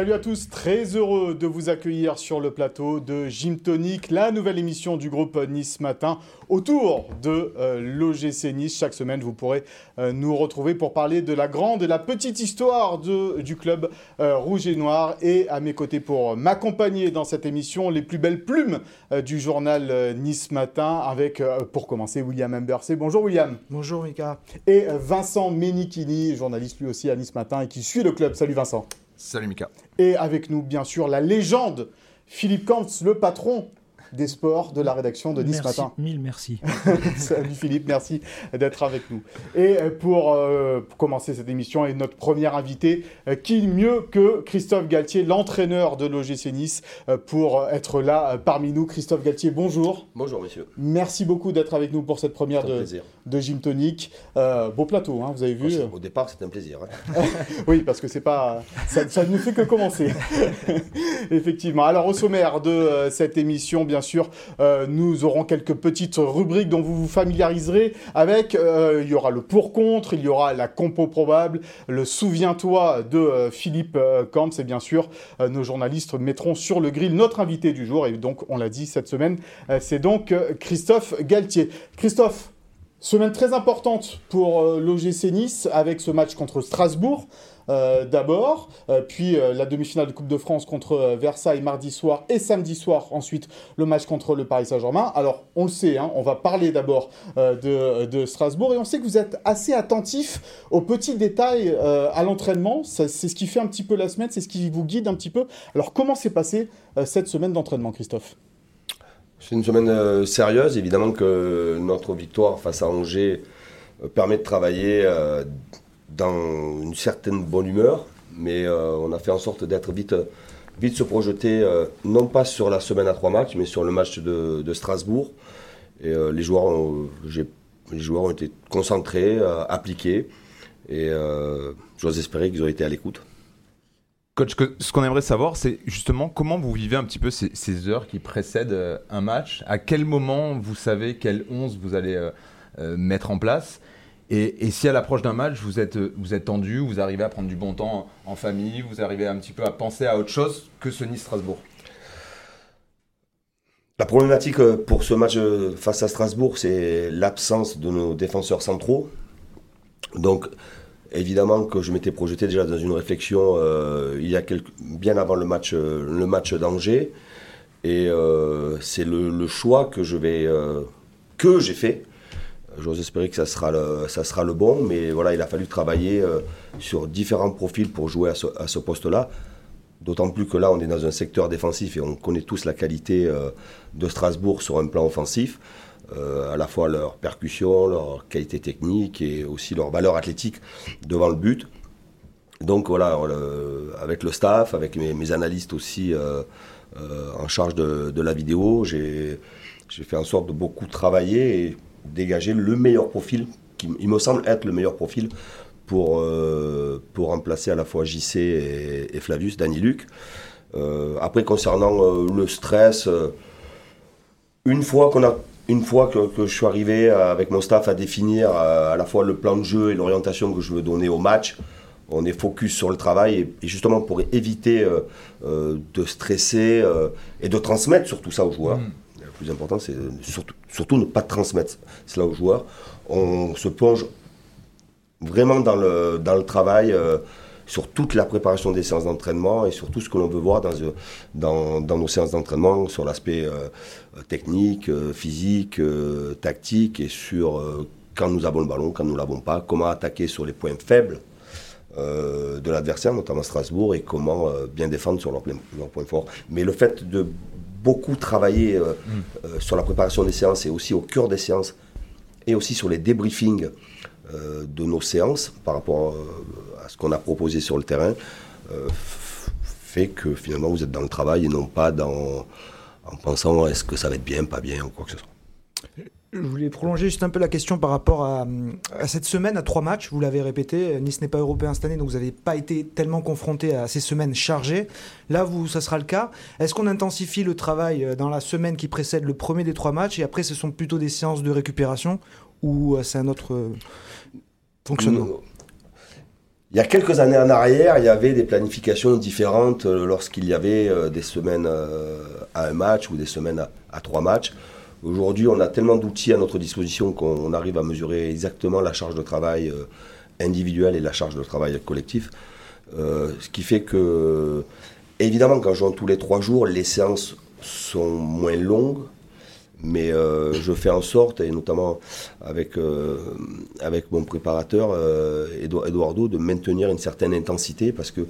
Salut à tous, très heureux de vous accueillir sur le plateau de Gym Tonic, la nouvelle émission du groupe Nice Matin autour de euh, l'OGC Nice. Chaque semaine, vous pourrez euh, nous retrouver pour parler de la grande et la petite histoire de, du club euh, rouge et noir. Et à mes côtés pour m'accompagner dans cette émission, les plus belles plumes du journal Nice Matin avec, pour commencer, William Embercé. Bonjour William. Bonjour Mika. Et Vincent Menichini, journaliste lui aussi à Nice Matin et qui suit le club. Salut Vincent. Salut Mika. Et avec nous, bien sûr, la légende, Philippe Kantz, le patron des sports de la rédaction de Nice merci, Matin. Mille merci. Salut Philippe, merci d'être avec nous. Et pour, euh, pour, commencer cette émission, et notre premier invité, euh, qui mieux que Christophe Galtier, l'entraîneur de l'OGC Nice, euh, pour être là parmi nous. Christophe Galtier, bonjour. Bonjour messieurs. Merci beaucoup d'être avec nous pour cette première de, de Gym Tonic. beau plateau, hein, vous avez vu. Au départ, c'est un plaisir. Hein. oui, parce que c'est pas, ça, ça, ne fait que commencer. Effectivement. Alors au sommaire de cette émission, bien sûr, euh, nous aurons quelques petites rubriques dont vous vous familiariserez avec. Euh, il y aura le pour-contre, il y aura la compo probable, le souviens-toi de euh, Philippe Camps et bien sûr, nos journalistes mettront sur le grill notre invité du jour. Et donc, on l'a dit cette semaine, c'est donc Christophe Galtier. Christophe, Semaine très importante pour l'OGC Nice avec ce match contre Strasbourg. Euh, d'abord, euh, puis euh, la demi-finale de Coupe de France contre Versailles mardi soir et samedi soir ensuite le match contre le Paris Saint-Germain. Alors on le sait, hein, on va parler d'abord de, Strasbourg et on sait que vous êtes assez attentif aux petits détails à l'entraînement. C'est ce qui fait un petit peu la semaine, c'est ce qui vous guide un petit peu. Alors comment s'est passée cette semaine d'entraînement, Christophe? C'est une semaine sérieuse, évidemment que notre victoire face à Angers permet de travailler dans une certaine bonne humeur, mais euh, on a fait en sorte d'être vite, vite se projeter, euh, non pas sur la semaine à trois matchs, mais sur le match de, Strasbourg. Et euh, les, joueurs ont, les joueurs ont été concentrés, appliqués, et j'ose espérer qu'ils ont été à l'écoute. Coach, ce qu'on aimerait savoir, c'est justement comment vous vivez un petit peu ces, heures qui précèdent un match. À quel moment vous savez quel 11 vous allez mettre en place et, si à l'approche d'un match, vous êtes, vous êtes tendu, vous arrivez à prendre du bon temps en famille, vous arrivez un petit peu à penser à autre chose que ce Nice-Strasbourg La problématique euh, pour ce match euh, face à Strasbourg, c'est l'absence de nos défenseurs centraux. Donc, évidemment que je m'étais projeté déjà dans une réflexion euh, bien avant le match, match d'Angers. Et c'est le, choix que j'ai fait J'ose espérer que ça sera, le, bon, mais voilà, il a fallu travailler euh, sur différents profils pour jouer à ce, poste-là. D'autant plus que là, on est dans un secteur défensif et on connaît tous la qualité euh, de Strasbourg sur un plan offensif, euh, à la fois leur percussion, leur qualité technique et aussi leur valeur athlétique devant le but. Donc voilà, avec le staff, avec mes, analystes aussi en charge de, la vidéo, j'ai fait en sorte de beaucoup travailler et dégager le meilleur profil, qui il me semble être le meilleur profil pour, euh, pour remplacer à la fois JC et, Flavius, Danny Luc. Euh, après, concernant euh, le stress, une fois qu'on a une fois que, que, je suis arrivé avec mon staff à définir à la fois le plan de jeu et l'orientation que je veux donner au match, on est focus sur le travail et, justement pour éviter de stresser et de transmettre surtout ça aux joueurs. Mm plus important, c'est surtout, surtout ne pas transmettre cela aux joueurs. On se plonge vraiment dans le, dans le travail, euh, sur toute la préparation des séances d'entraînement et sur tout ce que l'on veut voir dans, euh, dans, dans nos séances d'entraînement, sur l'aspect euh, technique, physique, tactique et sur quand nous avons le ballon, quand nous ne l'avons pas, comment attaquer sur les points faibles. de l'adversaire, notamment Strasbourg, et comment bien défendre sur leurs leur points forts. Mais le fait de beaucoup travaillé euh, mm. euh, sur la préparation des séances et aussi au cœur des séances et aussi sur les débriefings euh, de nos séances par rapport à ce qu'on a proposé sur le terrain fait que finalement vous êtes dans le travail et non pas dans, en pensant est-ce que ça va être bien, pas bien ou quoi que ce soit. Je voulais prolonger juste un peu la question par rapport à, cette semaine, à trois matchs. Vous l'avez répété, Nice n'est pas européen cette année, donc vous n'avez pas été tellement confronté à ces semaines chargées. Là, vous, ça sera le cas. Est-ce qu'on intensifie le travail euh, dans la semaine qui précède le premier des trois matchs et après, ce sont plutôt des séances de récupération ou euh, c'est un autre euh, fonctionnement? Il y a quelques années en arrière, il y avait des planifications différentes euh, lorsqu'il y avait euh, des semaines euh, à un match ou des semaines à, trois matchs. Aujourd'hui, on a tellement d'outils à notre disposition qu'on arrive à mesurer exactement la charge de travail individuelle et la charge de travail collectif. Ce qui fait que, évidemment, quand je joue tous les trois jours, les séances sont moins longues, mais euh, je fais en sorte, et notamment avec, euh, avec mon préparateur, euh, Eduardo, de maintenir une certaine intensité parce que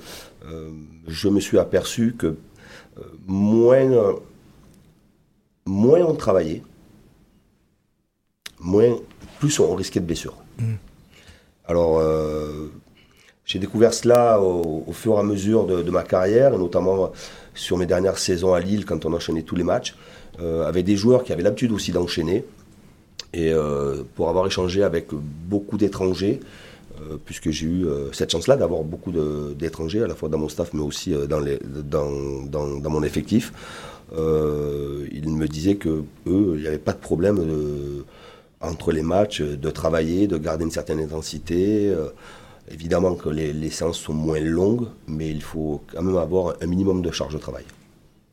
euh, je me suis aperçu que euh, moins, euh, moins on travaillait, moins, plus on risquait de blessure. Alors, euh, j'ai découvert cela au, au fur et à mesure de, de ma carrière, et notamment sur mes dernières saisons à Lille, quand on enchaînait tous les matchs, euh, avec des joueurs qui avaient l'habitude aussi d'enchaîner. Et euh, pour avoir échangé avec beaucoup d'étrangers, euh, puisque j'ai eu euh, cette chance-là d'avoir beaucoup d'étrangers, à la fois dans mon staff, mais aussi euh, dans, dans, mon effectif, euh, ils me disaient que eux, il n'y avait pas de problème entre les matchs de travailler, de garder une certaine intensité. euh, évidemment que les, les séances sont moins longues, mais il faut quand même avoir un minimum de charge de travail.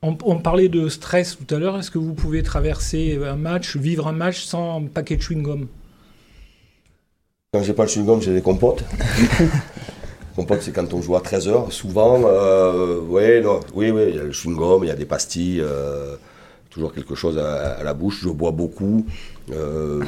On, on parlait de stress tout à l'heure. Est-ce que vous pouvez traverser un match, vivre un match sans un paquet de chewing-gum? Quand j'ai pas le chewing-gum, j'ai des compotes. compotes, c'est quand on joue à 13h. Souvent, euh, ouais, non, oui, oui, il y a le chewing-gum, il y a des pastilles, euh, toujours quelque chose à, à la bouche. Je bois beaucoup. Euh,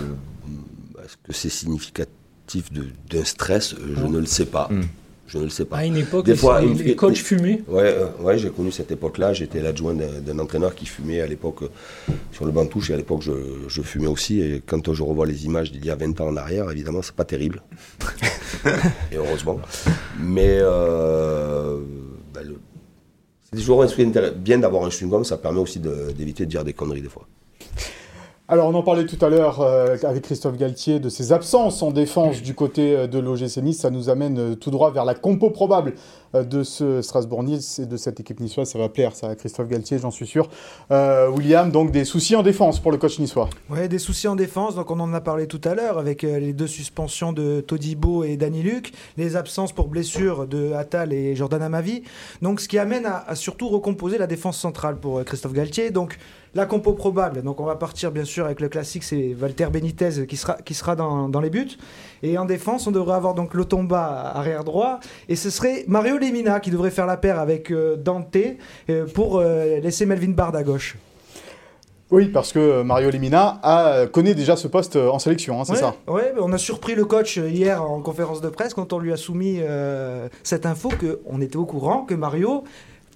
Est-ce que c'est significatif de- d'un stress? Je ne le sais pas. Mm. Je ne le sais pas. À une époque, Des les, fois, les- coachs fumaient. Ouais, euh, ouais j'ai connu cette époque-là. J'étais l'adjoint d'un entraîneur qui fumait à l'époque euh, sur le banc de touche et à l'époque je, je fumais aussi. Et quand je revois les images d'il y a 20 ans en arrière, évidemment, c'est pas terrible. et heureusement. Mais euh, ben, c'est toujours bien d'avoir un chewing-gum, ça permet aussi de- d'éviter de dire des conneries des fois. Alors, on en parlait tout à l'heure euh, avec Christophe Galtier de ses absences en défense du côté euh, de l'OGC Nice. Ça nous amène euh, tout droit vers la compo probable de ce Strasbourg-Nice et de cette équipe niçoise. Ça va plaire, ça, à Christophe Galtier, j'en suis sûr. Euh, William, donc des soucis en défense pour le coach niçois. Ouais, des soucis en défense, donc on en a parlé tout à l'heure avec euh, les deux suspensions de Todibo et Dani Luc, les absences pour blessure de Attal et Jordan Amavi. Donc ce qui amène à, surtout recomposer la défense centrale pour euh, Christophe Galtier. Donc la compo probable, donc on va partir bien sûr avec le classique, c'est Walter Benitez qui sera, qui sera dans, dans les buts. Et en défense, on devrait avoir donc Lotomba arrière droit. Et ce serait Mario Lemina qui devrait faire la paire avec euh, Dante euh, pour euh, laisser Melvin Bard à gauche. Oui, parce que Mario Lemina a, connaît déjà ce poste en sélection, hein, c'est ouais, ça Ouais, on a surpris le coach hier en conférence de presse quand on lui a soumis euh, cette info qu'on était au courant que Mario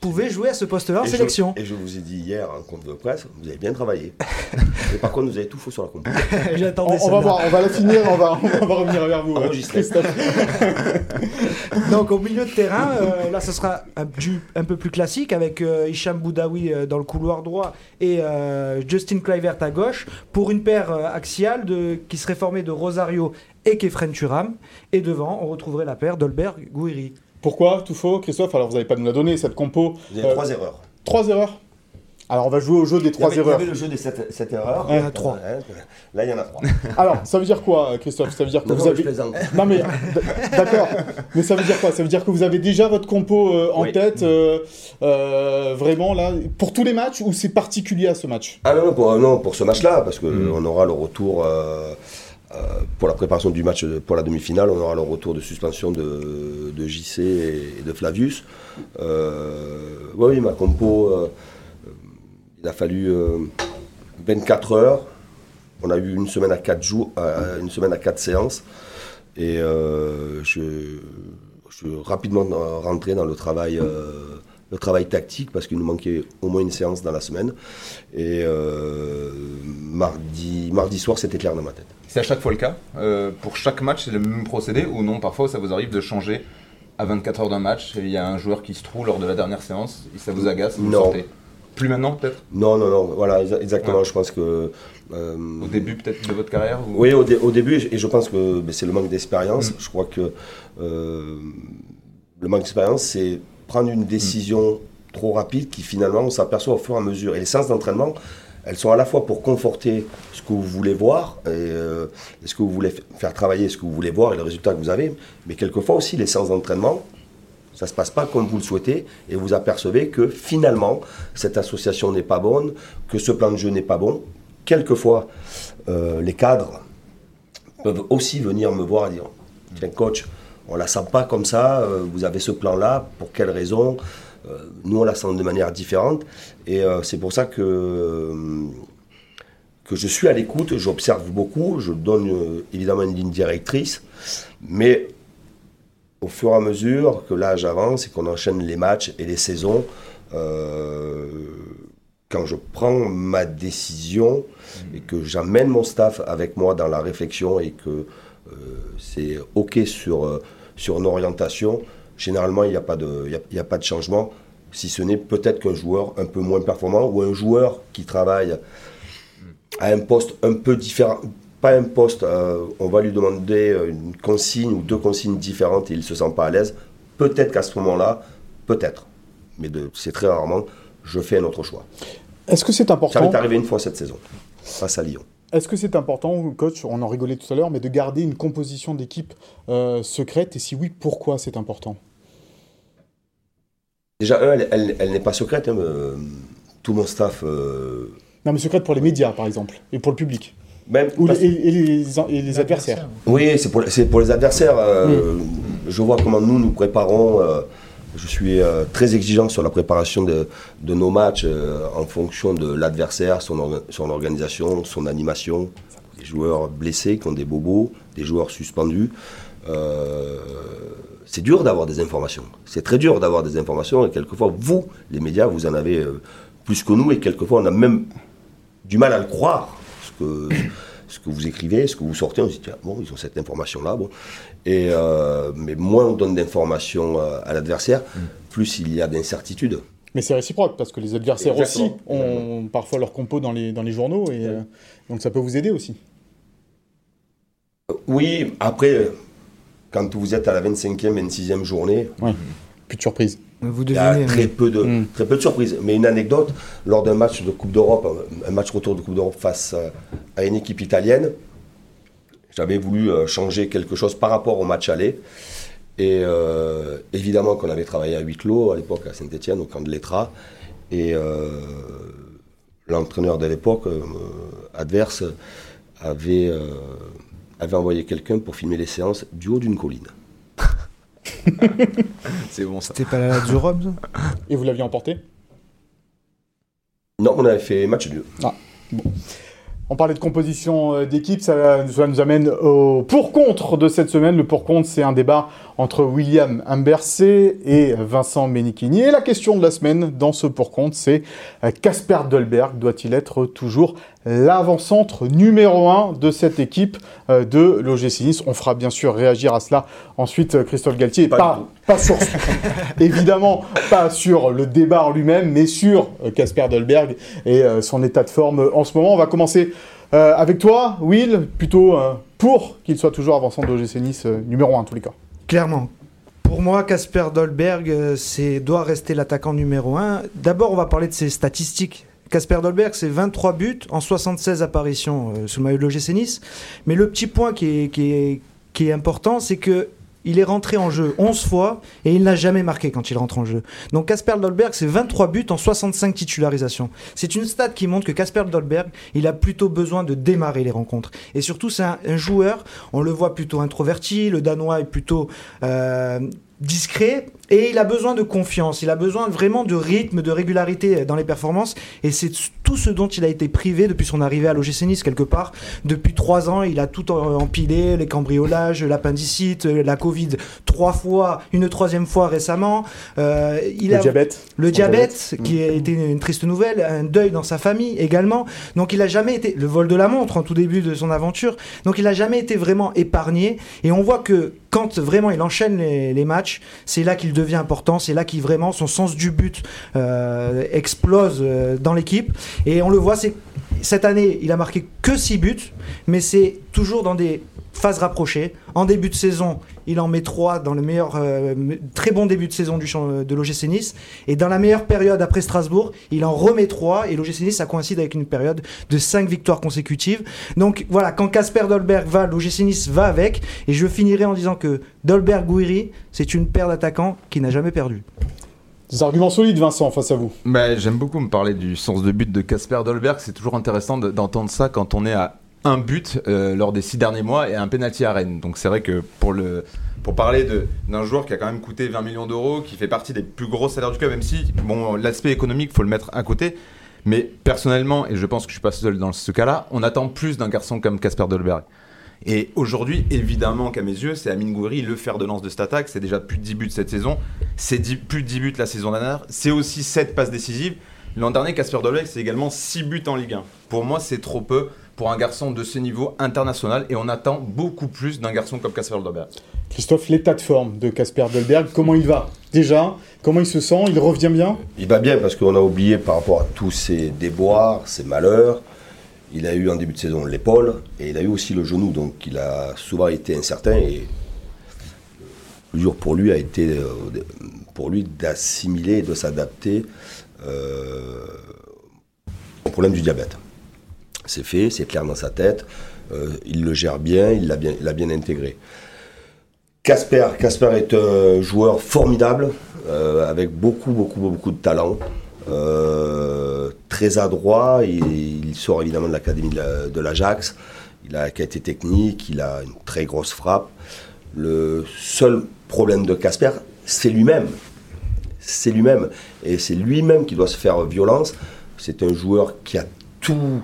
pouvait jouer à ce poste-là en et, sélection. Je, et je vous ai dit hier en compte de presse, vous avez bien travaillé. Mais par contre, vous avez tout faux sur la compo. on, J'attendais on va voir, on va la finir, on va, on va revenir vers vous, Enregistré. Christophe. Donc au milieu de terrain, euh, là ce sera un, du- un peu plus classique avec euh, Hicham Boudaoui euh, dans le couloir droit et euh, Justin Kluivert à gauche pour une paire euh, axiale de, qui serait formée de Rosario et Kefren Turam. Et devant, on retrouverait la paire d'Olbert Gouiri. Pourquoi Tout faux, Christophe? Alors, vous n'allez pas nous la donner, cette compo. Vous avez Euh, trois erreurs. Trois erreurs? Alors, on va jouer au jeu des Il y trois avait- il y erreurs. avait le jeu des sept, sept erreurs. Il y en a trois. Là, il y en a trois. Alors, ça veut dire quoi, Christophe? Ça veut dire que Non, vous non, avez. je plaisante. Non mais d- d'accord. Mais ça veut dire quoi? Ça veut dire que vous avez déjà votre compo euh, en Oui. tête, euh, euh, vraiment là, pour tous les matchs ou c'est particulier à ce match? Ah non, non, pour, non, pour ce match-là, parce qu'on Mm. on aura le retour euh, euh, pour la préparation du match pour la demi-finale, on aura le retour de suspension de, JC et, de Flavius. Euh, oui, ma compo, euh, euh, il a fallu euh, 24 heures. On a eu une semaine à 4 jours, euh, une semaine à 4 séances. Et euh, je, suis rapidement rentré dans le travail, euh, le travail tactique parce qu'il nous manquait au moins une séance dans la semaine. Et euh, mardi, mardi soir, c'était clair dans ma tête. C'est à chaque fois le cas Euh, Pour chaque match, c'est le même procédé ou non Parfois, ça vous arrive de changer à 24 heures d'un match et il y a un joueur qui se trouve lors de la dernière séance et ça vous agace vous Non. sortez. Plus maintenant, peut-être? Non, non, non, voilà, exa- exactement. Ouais. Je pense que. euh, Au début, peut-être, de votre carrière ou- Oui, au, dé- au début, et je pense que ben, c'est le manque d'expérience. Mm. Je crois que euh, le manque d'expérience, c'est prendre une décision trop rapide qui finalement, on s'aperçoit au fur et à mesure. Et les séances d'entraînement, elles sont à la fois pour conforter ce que vous voulez voir, et, euh, ce que vous voulez faire travailler, ce que vous voulez voir et le résultat que vous avez, mais quelquefois aussi les séances d'entraînement, ça ne se passe pas comme vous le souhaitez, et vous apercevez que finalement, cette association n'est pas bonne, que ce plan de jeu n'est pas bon. Quelquefois, euh, les cadres peuvent aussi venir me voir et dire, tiens coach, on la sent pas comme ça, euh, vous avez ce plan-là, pour quelle raison? Nous, on la sent de manière différente. Et euh, c'est pour ça que, que je suis à l'écoute, j'observe beaucoup, je donne évidemment une ligne directrice, mais au fur et à mesure que l'âge avance et qu'on enchaîne les matchs et les saisons, quand je prends ma décision et que j'amène mon staff avec moi dans la réflexion et que c'est OK sur, sur une orientation, généralement, il n'y a, pas de, y a, pas de changement, si ce n'est peut-être qu'un joueur un peu moins performant ou un joueur qui travaille à un poste un peu différent. Pas un poste, on va lui demander une consigne ou deux consignes différentes et il ne se sent pas à l'aise. Peut-être qu'à ce moment-là, peut-être, mais c'est très rarement, je fais un autre choix. Est-ce que c'est important Ça m'est arrivé une fois cette saison, face à Lyon. Est-ce que c'est important, coach, on en rigolait tout à l'heure, mais de garder une composition d'équipe euh, secrète? Et si oui, pourquoi c'est important? Déjà, un, elle, n'est pas secrète. Hein, euh, tout mon staff. Euh, non, mais secrète pour les médias, par exemple, et pour le public. Même, Ou les, et, les, adversaires. Oui, c'est pour, pour, les adversaires. Je vois comment nous nous préparons. Je suis très exigeant sur la préparation de, de nos matchs en fonction de l'adversaire, son, son, organisation, son animation. Des joueurs blessés qui ont des bobos, des joueurs suspendus. C'est dur d'avoir des informations. C'est très dur d'avoir des informations et quelquefois, vous, les médias, vous en avez plus que nous et quelquefois, on a même du mal à le croire. Ce que, ce que vous écrivez, ce que vous sortez, on se dit, bon, ils ont cette information-là. Bon. Et, mais moins on donne d'informations à l'adversaire, plus il y a d'incertitudes. Mais c'est réciproque, parce que les adversaires aussi ont parfois leur compo dans les, dans les journaux, et donc ça peut vous aider aussi. Oui, après, quand vous êtes à la 25e, 26e journée, ouais. plus de surprises. Vous il y a très, peu de, mm. très peu de surprises. Mais une anecdote, lors d'un match de Coupe d'Europe, un match retour de Coupe d'Europe face à une équipe italienne, j'avais voulu changer quelque chose par rapport au match aller. Et euh, évidemment qu'on avait travaillé à huis clos à l'époque à Saint-Etienne, au camp de l'Etra. Et euh, l'entraîneur de l'époque, euh, adverse, avait, avait envoyé quelqu'un pour filmer les séances du haut d'une colline. C'est bon ça. C'était pas la du Rhum Et vous l'aviez emporté? Non, on avait fait match nul. Ah, bon. On parlait de composition d'équipe, ça, ça, nous amène au pour-contre de cette semaine. Le pour-contre, c'est un débat entre William Imbersé et Vincent Menichini. Et la question de la semaine dans ce pour-contre, c'est Casper Dolberg doit-il être toujours l'avant-centre numéro 1 de cette équipe de l'OGC Nice On fera bien sûr réagir à cela ensuite Christophe Galtier. Pas, pas, pas sur, évidemment, pas sur le débat en lui-même, mais sur Casper Dolberg et son état de forme en ce moment. On va commencer euh, avec toi, Will, plutôt euh, pour qu'il soit toujours avant-centre de l'OGC Nice euh, numéro 1 en tous les cas. Clairement. Pour moi, Casper Dolberg c'est, doit rester l'attaquant numéro 1. D'abord, on va parler de ses statistiques. Casper Dolberg, c'est 23 buts en 76 apparitions sous le maillot de l'OGC Nice. Mais le petit point qui est, important, c'est que il est rentré en jeu 11 fois et il n'a jamais marqué quand il rentre en jeu. Donc Casper Dolberg, c'est 23 buts en 65 titularisations. C'est une stat qui montre que Casper Dolberg, il a plutôt besoin de démarrer les rencontres. Et surtout, c'est un, un, joueur, on le voit plutôt introverti, le Danois est plutôt euh, discret et il a besoin de confiance, il a besoin vraiment de rythme, de régularité dans les performances. Et c'est tout ce dont il a été privé depuis son arrivée à l'OGC Nice quelque part. Depuis trois ans, il a tout empilé, les cambriolages, l'appendicite, la Covid trois fois, une troisième fois récemment. Euh, il le a diabète. Le diabète, qui a été une triste nouvelle, un deuil dans sa famille également. Donc il a jamais été le vol de la montre en tout début de son aventure. Donc il a jamais été vraiment épargné et on voit que quand vraiment il enchaîne les, les matchs, c'est là qu'il devient important, c'est là qu'il vraiment son sens du but euh, explose euh, dans l'équipe. Et on le voit, cette année, il a marqué que 6 buts, mais c'est toujours dans des phase rapprochée. En début de saison, il en met 3 dans le meilleur, euh, très bon début de saison du champ de l'OGC Nice. Et dans la meilleure période après Strasbourg, il en remet 3 et l'OGC Nice, ça coïncide avec une période de 5 victoires consécutives. Donc voilà, quand Casper Dolberg va, l'OGC Nice va avec. Et je finirai en disant que Dolberg-Gouiri, c'est une paire d'attaquants qui n'a jamais perdu. Des arguments solides, Vincent, face à vous. Bah, J'aime beaucoup me parler du sens de but de Casper Dolberg. C'est toujours intéressant de- d'entendre ça quand on est à un but euh, lors des six derniers mois et un penalty à Rennes. Donc c'est vrai que pour le pour parler d'un joueur qui a quand même coûté 20 millions d'euros, qui fait partie des plus gros salaires du club, même si bon l'aspect économique faut le mettre à côté. Mais personnellement, et je pense que je suis pas seul dans ce cas-là, on attend plus d'un garçon comme Casper Dolberg. Et aujourd'hui, évidemment qu'à mes yeux, c'est Amine Gouiri, le fer de lance de cette attaque. C'est déjà plus de 10 buts cette saison. C'est 10 plus de 10 buts la saison dernière. C'est aussi 7 passes décisives. L'an dernier, Casper Dolberg, c'est également 6 buts en Ligue 1. Pour moi, c'est trop peu pour un garçon de ce niveau international. Et on attend beaucoup plus d'un garçon comme Casper Dolberg. Christophe, l'état de forme de Casper Dolberg, comment il va? Déjà, comment il se sent? Il revient bien? Il va bien parce qu'on a oublié par rapport à tous ses déboires, ses malheurs. Il a eu en début de saison l'épaule et il a eu aussi le genou, donc il a souvent été incertain et le dur pour lui a été euh, pour lui d'assimiler, de s'adapter euh, au problème du diabète. C'est fait, c'est clair dans sa tête, euh, il le gère bien, il l'a bien, bien intégré. Casper, Casper est un joueur formidable, avec beaucoup, beaucoup, beaucoup de talent. Euh, très adroit, il, sort évidemment de l'académie de la- de l'Ajax. Il a qualité technique, il a une très grosse frappe. Le seul problème de Casper, c'est lui-même. C'est lui-même. Et c'est lui-même qui doit se faire violence. C'est un joueur qui a tout,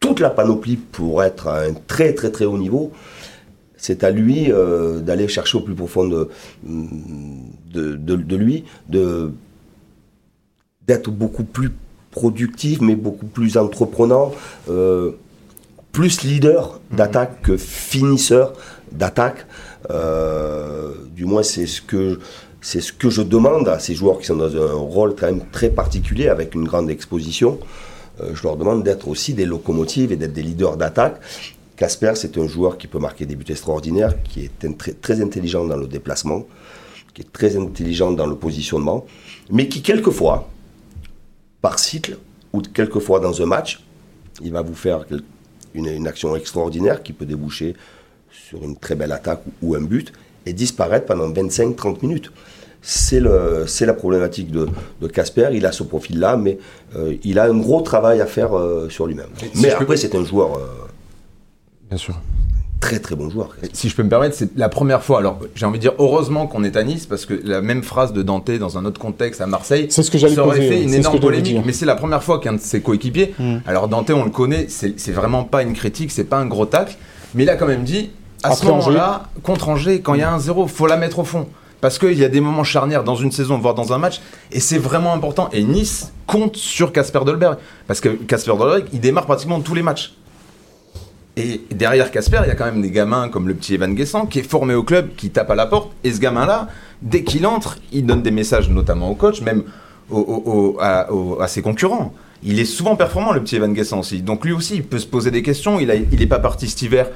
toute la panoplie pour être à un très très très haut niveau. C'est à lui euh, d'aller chercher au plus profond de, de, de- de lui, de, d'être beaucoup plus productif, mais beaucoup plus entreprenant, euh, plus leader d'attaque que finisseur d'attaque. Euh, du moins, c'est ce que c'est ce que je demande à ces joueurs qui sont dans un rôle quand même très particulier avec une grande exposition. Euh, je leur demande d'être aussi des locomotives et d'être des leaders d'attaque. Casper, c'est un joueur qui peut marquer des buts extraordinaires, qui est très, très intelligent dans le déplacement, qui est très intelligent dans le positionnement, mais qui quelquefois, par cycle, ou quelquefois dans un match, il va vous faire une, une action extraordinaire qui peut déboucher sur une très belle attaque ou un but et disparaître pendant 25-30 minutes. C'est la problématique de Casper. Il a ce profil-là, mais euh, il a un gros travail à faire euh, sur lui-même. si Mais peux- après, c'est un joueur, euh, Bien sûr. Très très bon joueur. Si je peux me permettre, c'est la première fois. Alors, j'ai envie de dire heureusement qu'on est à Nice parce que la même phrase de Dante dans un autre contexte à Marseille, C'est ce que j'allais ça aurait poser, fait une énorme polémique. Mais c'est la première fois qu'un de ses coéquipiers. Mm. Alors Dante, on le connaît, c'est vraiment pas une critique, c'est pas un gros tacle, mais il a quand même dit à ce Après moment-là, contre Angers, quand il y a un zéro, faut la mettre au fond. Parce qu'il y a des moments charnières dans une saison, voire dans un match, et c'est vraiment important. Et Nice compte sur Casper Dolberg. Parce que Casper Dolberg, il démarre pratiquement tous les matchs. Et derrière Casper, il y a quand même des gamins comme le petit Evan Guessant qui est formé au club, qui tape à la porte. Et ce gamin-là, dès qu'il entre, il donne des messages notamment au coach, même à, ses concurrents. Il est souvent performant, le petit Evan Guessant aussi. Donc lui aussi, il peut se poser des questions. Il n'est pas parti cet hiver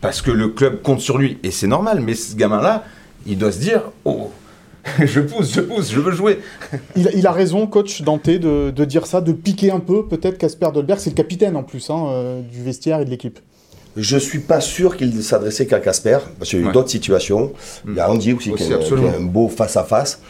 parce que le club compte sur lui. Et c'est normal. Mais ce gamin-là, il doit se dire Oh, je pousse, je pousse, je veux jouer. Il, a raison, coach Dante, de, de dire ça, de piquer un peu, peut-être Casper Dolberg. C'est le capitaine en plus hein, euh, du vestiaire et de l'équipe. Je suis pas sûr qu'il s'adressait qu'à Casper, parce qu'il y a eu Ouais. d'autres situations. Il y a Andy aussi, Aussi, qui, a, qui un beau face-à-face.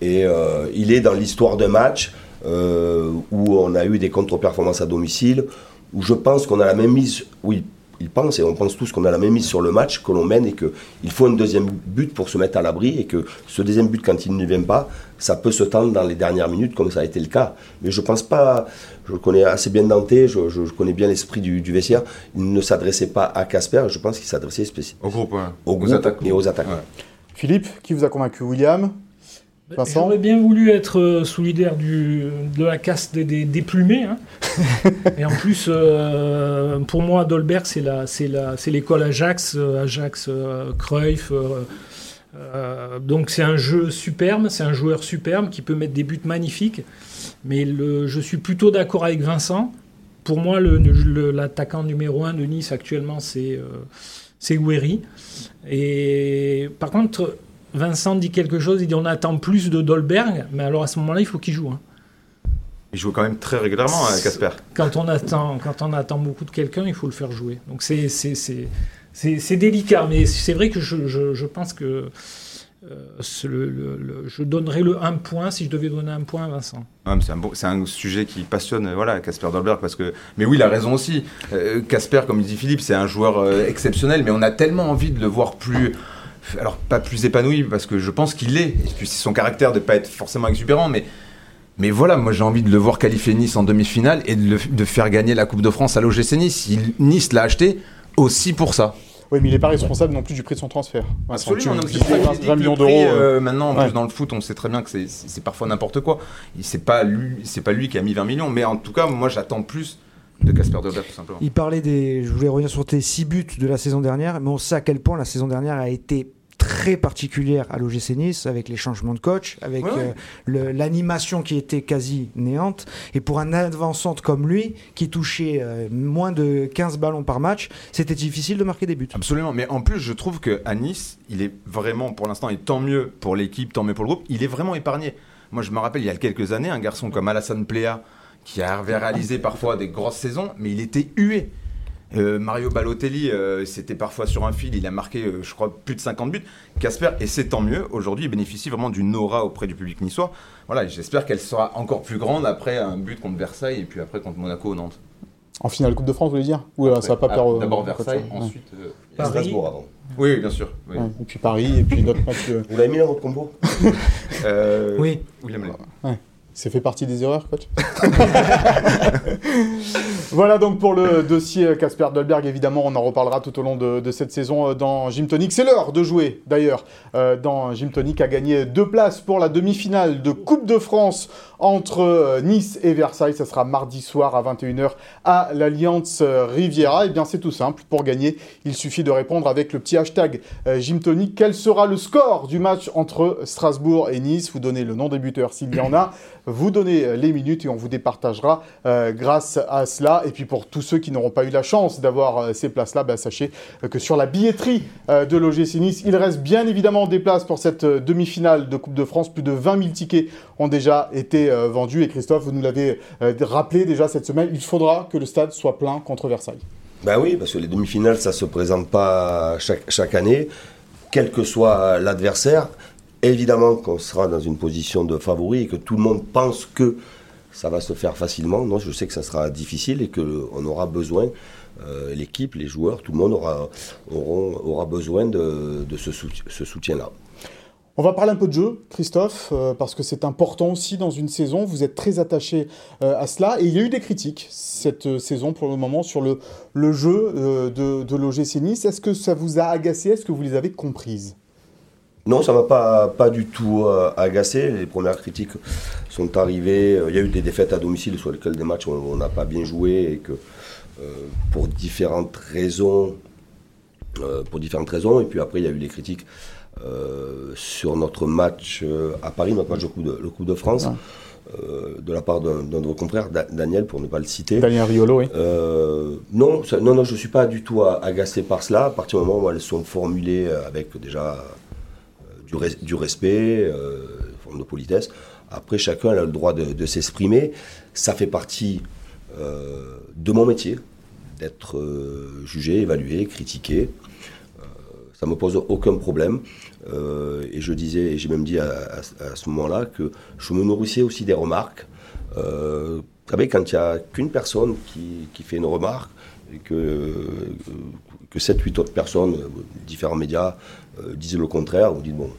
Et euh, il est dans l'histoire d'un match euh, où on a eu des contre-performances à domicile, où je pense qu'on a la même mise, oui, il pense, et on pense tous qu'on a la même mise sur le match, que l'on mène et qu'il faut un deuxième but pour se mettre à l'abri, et que ce deuxième but, quand il ne vient pas, ça peut se tendre dans les dernières minutes, comme ça a été le cas. Mais je pense pas, je connais assez bien Dante, je, je- je connais bien l'esprit du, du vestiaire, il ne s'adressait pas à Casper, je pense qu'il s'adressait spéci- Au groupe, Au groupe et aux attaquants. Philippe, qui vous a convaincu? William? Vincent J'aurais bien voulu être euh, solidaire du, de la caste des, des, des plumés. hein. Et en plus, euh, pour moi, Dolberg, c'est la- c'est la- c'est l'école Ajax, euh, Ajax, euh, Cruyff. euh, euh, donc c'est un jeu superbe, c'est un joueur superbe qui peut mettre des buts magnifiques. Mais le, je suis plutôt d'accord avec Vincent. Pour moi, le- le- l'attaquant numéro un de Nice actuellement, c'est euh, c'est Guéry. Et par contre, Vincent dit quelque chose, il dit on attend plus de Dolberg, mais alors à ce moment-là, il faut qu'il joue. hein. Il joue quand même très régulièrement, hein, Casper. Quand on attend, quand on attend beaucoup de quelqu'un, il faut le faire jouer. Donc c'est délicat, mais c'est vrai que je, je- je pense que euh, c'est le- le- le- je donnerais le 1 point si je devais donner un point à Vincent. Ah, c'est un, bon- un sujet qui passionne, voilà, Casper Dolberg, parce que. Mais oui, il a raison aussi. Euh, Casper, comme dit Philippe, c'est un joueur euh, exceptionnel, mais on a tellement envie de le voir plus. Alors, pas plus épanoui, parce que je pense qu'il l'est. Et puis, c'est son caractère de pas être forcément exubérant, mais. Mais voilà, moi j'ai envie de le voir qualifier Nice en demi-finale et de, le- de faire gagner la Coupe de France à l'OGC Nice. Il- nice l'a acheté aussi pour ça. Oui, mais il n'est pas responsable non plus du prix de son transfert. Tu- non, dis que 20 je dis 20 que millions d'euros. euh, euh, maintenant, en ouais. plus, dans le foot, on sait très bien que c'est- parfois n'importe quoi. Il- C'est pas lui, c'est pas lui qui a mis 20 millions, mais en tout cas, moi, j'attends plus de Casper tout simplement. Il parlait des. Je voulais revenir sur tes 6 buts de la saison dernière, mais on sait à quel point la saison dernière a été très particulière à l'OGC Nice, avec les changements de coach, avec Ouais, ouais. euh, l'animation qui était quasi néante. Et pour un avançante comme lui, qui touchait euh, moins de 15 ballons par match, c'était difficile de marquer des buts. Absolument, mais en plus, je trouve que à Nice, il est vraiment, pour l'instant, et tant mieux pour l'équipe, tant mieux pour le groupe, il est vraiment épargné. Moi, je me rappelle, il y a quelques années, un garçon comme Alassane Plea, qui avait réalisé parfois des grosses saisons, mais il était hué. Euh, Mario Balotelli, euh, c'était parfois sur un fil, il a marqué, euh, je crois, plus de 50 buts. Casper, et c'est tant mieux, aujourd'hui, il bénéficie vraiment d'une aura auprès du public niçois. Voilà, j'espère qu'elle sera encore plus grande après un but contre Versailles et puis après contre Monaco ou Nantes. En finale Coupe de France, vous voulez dire Ou euh, ça va pas Ah, au- D'abord Versailles, ouais. ensuite. euh, Paris. Strasbourg avant. Oui, oui, bien sûr. oui. Ouais, Et puis Paris, et puis d'autres matchs. de- Vous l'avez mis dans votre combo Euh, Oui. William Lay. C'est fait partie des erreurs, coach Voilà donc pour le dossier Casper Dolberg. Évidemment, on en reparlera tout au long de, cette saison euh, dans Gymtonic. C'est l'heure de jouer, d'ailleurs, euh, dans Gymtonic a gagné deux places pour la demi-finale de Coupe de France entre euh, Nice et Versailles. Ça sera mardi soir à 21h à l'Alliance euh, Riviera. Et bien, c'est tout simple. Pour gagner, il suffit de répondre avec le petit hashtag euh, Gymtonic. Quel sera le score du match entre Strasbourg et Nice? Vous donnez le nom des buteurs s'il y en a. Vous donnez les minutes et on vous départagera grâce à cela. Et puis pour tous ceux qui n'auront pas eu la chance d'avoir ces places-là, bah, sachez que sur la billetterie de l'OGC Nice, il reste bien évidemment des places pour cette demi-finale de Coupe de France. Plus de 20 000 tickets ont déjà été euh, vendus. Et Christophe, vous nous l'avez euh, rappelé déjà cette semaine, il faudra que le stade soit plein contre Versailles. Ben oui, parce que les demi-finales, ça se présente pas chaque, année, quel que soit l'adversaire. Évidemment qu'on sera dans une position de favori et que tout le monde pense que ça va se faire facilement. Non, je sais que ça sera difficile et qu'on aura besoin, euh, l'équipe, les joueurs, tout le monde aura, besoin de, ce soutien-là. On va parler un peu de jeu, Christophe, euh, parce que c'est important aussi dans une saison. Vous êtes très attaché euh, à cela. Et il y a eu des critiques cette euh, saison pour le moment sur le, jeu de, l'OGC Nice. Est-ce que ça vous a agacé? Est-ce que vous les avez comprises? Non, ça m'a pas, du tout agacé. Les premières critiques sont arrivées. Il y a eu des défaites à domicile sur lesquelles des matchs on n'a pas bien joué et que pour différentes raisons, pour différentes raisons. Et puis après, il y a eu les critiques sur notre match euh, à Paris, notre match de Coupe de, le Coupe de France, euh, de la part d'un de vos confrères, Da- Daniel, pour ne pas le citer. Daniel Riolo, oui. Euh, non, ça- non, non, je ne suis pas du tout agacé par cela. À partir du moment où elles sont formulées euh, avec déjà euh, du, res- du respect, euh, forme de politesse. Après, chacun a le droit de, de s'exprimer. Ça fait partie euh, de mon métier, d'être euh, jugé, évalué, critiqué. Euh, ça me pose aucun problème. Euh, et je disais, j'ai même dit à, ce moment-là que je me nourrissais aussi des remarques. Euh, vous savez, quand il n'y a qu'une personne qui, qui fait une remarque et que, que 7-8 autres personnes, euh, différents médias, euh, disent le contraire, vous dites, bon,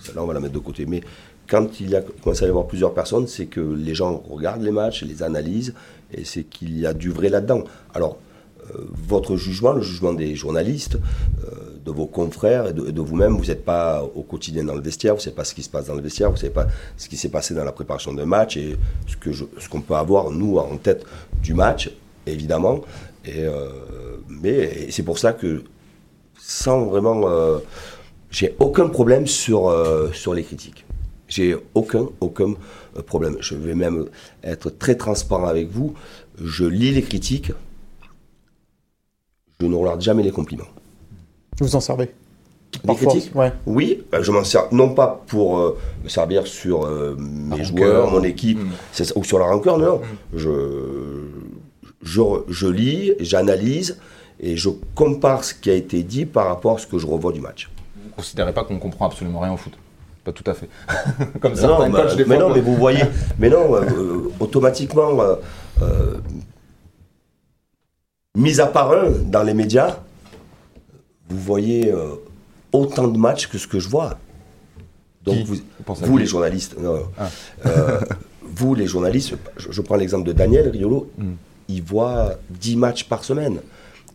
celle-là, on va la mettre de côté. Mais quand il y a commencé à y avoir plusieurs personnes, c'est que les gens regardent les matchs, les analysent, et c'est qu'il y a du vrai là-dedans. Alors, euh, votre jugement, le jugement des journalistes, euh, de vos confrères et de, vous-même, vous n'êtes pas au quotidien dans le vestiaire, vous ne savez pas ce qui se passe dans le vestiaire, vous ne savez pas ce qui s'est passé dans la préparation d'un match et ce je- ce qu'on peut avoir, nous, en tête du match, évidemment. Et, euh, mais c'est pour ça que, sans vraiment... euh, j'ai aucun problème sur, sur les critiques. J'ai aucun, aucun problème. Je vais même être très transparent avec vous. Je lis les critiques. Je ne regarde jamais les compliments. Vous en servez Des Parfois, critiques? Ouais. Oui, euh, je m'en sers non pas pour euh, me servir sur euh, mes joueurs, mon équipe, Mm. ça, ou sur la rancœur, non. Je, je, je lis, j'analyse et je compare ce qui a été dit par rapport à ce que je revois du match. Vous ne considérez pas qu'on comprend absolument rien au foot? Pas tout à fait. Comme Non, certains mais, non, quoi. mais vous voyez, mais non, euh, automatiquement, euh, euh, mis à part un dans les médias, vous voyez euh, autant de matchs que ce que je vois. Donc Qui vous, Vous les journalistes, non, Ah. euh, vous les journalistes, je, je prends l'exemple de Daniel Riolo, Mm. il voit 10 matchs par semaine.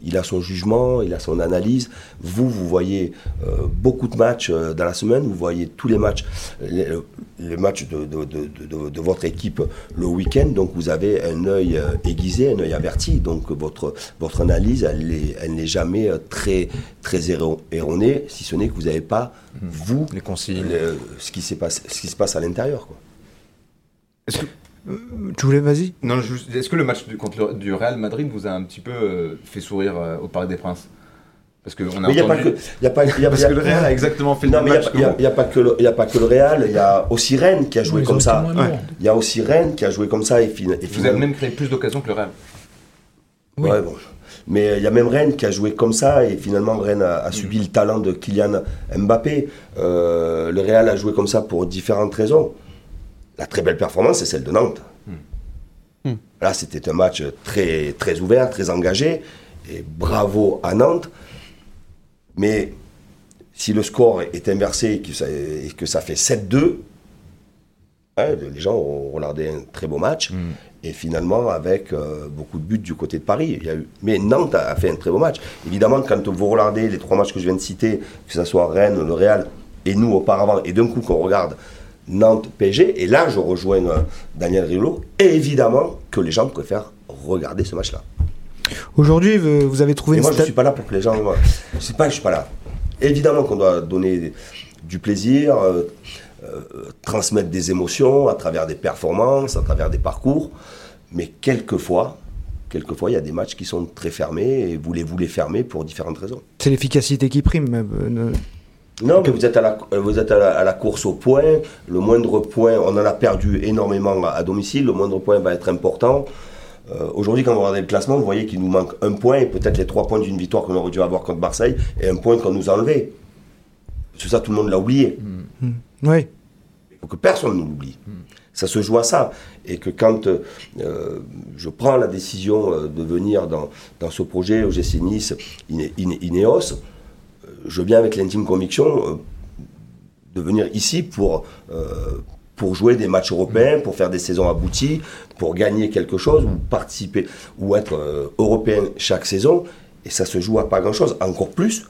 Il a son jugement, il a son analyse. Vous, vous voyez euh, beaucoup de matchs euh, dans la semaine, vous voyez tous les matchs, les, les matchs de, de- de- de- de votre équipe le week-end, donc vous avez un œil euh, aiguisé, un œil averti. Donc votre, votre analyse, elle n'est jamais euh, très, très erro- erronée, si ce n'est que vous n'avez pas, vous, Les consignes. le- ce, qui ce qui se passe à l'intérieur. Est-ce que, Tu voulais, vas-y non, est-ce que le match du, contre le, du Real Madrid vous a un petit peu euh, fait sourire euh, au Parc des Princes Parce qu'on a Mais il n'y a pas entendu... que. il Y a pas, il y a- Parce il y a- que le Real a exactement fait le Non, même mais match il n'y a, pas que le- il y a pas que le Real, il y a aussi Rennes qui a joué comme ça. Il y a aussi Rennes qui a joué comme ça et, fin- et Vous avez finalement. même créé plus d'occasions que le Real. Oui. Ouais, bon. Mais il y a même Rennes qui a joué comme ça et finalement Rennes a, a subi le talent de Kylian Mbappé. Euh, le Real a joué comme ça pour différentes raisons. La très belle performance, c'est celle de Nantes. Hmm. Là, c'était un match très, très ouvert, très engagé. Et bravo à Nantes. Mais si le score est inversé et que ça, et que ça fait 7-2, hein, les gens ont regardé un très beau match. Mm. Et finalement, avec euh, beaucoup de buts du côté de Paris. Il y a eu... Mais Nantes a, a fait un très beau match. Évidemment, quand vous regardez les trois matchs que je viens de citer, que ce soit Rennes, le Real et nous auparavant, et d'un coup qu'on regarde Nantes, PSG, et là je rejoins euh, Daniel Riolo, évidemment que les gens préfèrent regarder ce match-là. Aujourd'hui, vous avez trouvé Et une moi, je suis pas là pour que les gens. moi, Je sais pas que je suis pas là. Évidemment qu'on doit donner du plaisir, euh, euh, transmettre des émotions à travers des performances, à travers des parcours. Mais quelquefois, quelquefois, il y a des matchs qui sont très fermés et vous les voulez fermer pour différentes raisons. C'est l'efficacité qui prime. Non, mais vous êtes, à la, euh, vous êtes à la, à la course au point. Le moindre point, on en a perdu énormément à, à domicile. Le moindre point va être important. Euh, Aujourd'hui, quand vous regardez le classement, vous voyez qu'il nous manque un point et peut-être les trois points d'une victoire qu'on aurait dû avoir contre Marseille et un point qu'on nous a enlevé. Parce que ça, tout le monde l'a oublié. Oui. Il faut que personne ne l'oublie. Ça se joue à ça. Et que quand euh, je prends la décision de venir dans, dans ce projet OGC Nice Ineos, je viens avec l'intime conviction euh, de venir ici pour, euh, pour jouer des matchs européens, pour faire des saisons abouties, pour gagner quelque chose, ou participer, ou être euh, européen chaque saison. Et ça se joue à pas grand-chose. Encore plus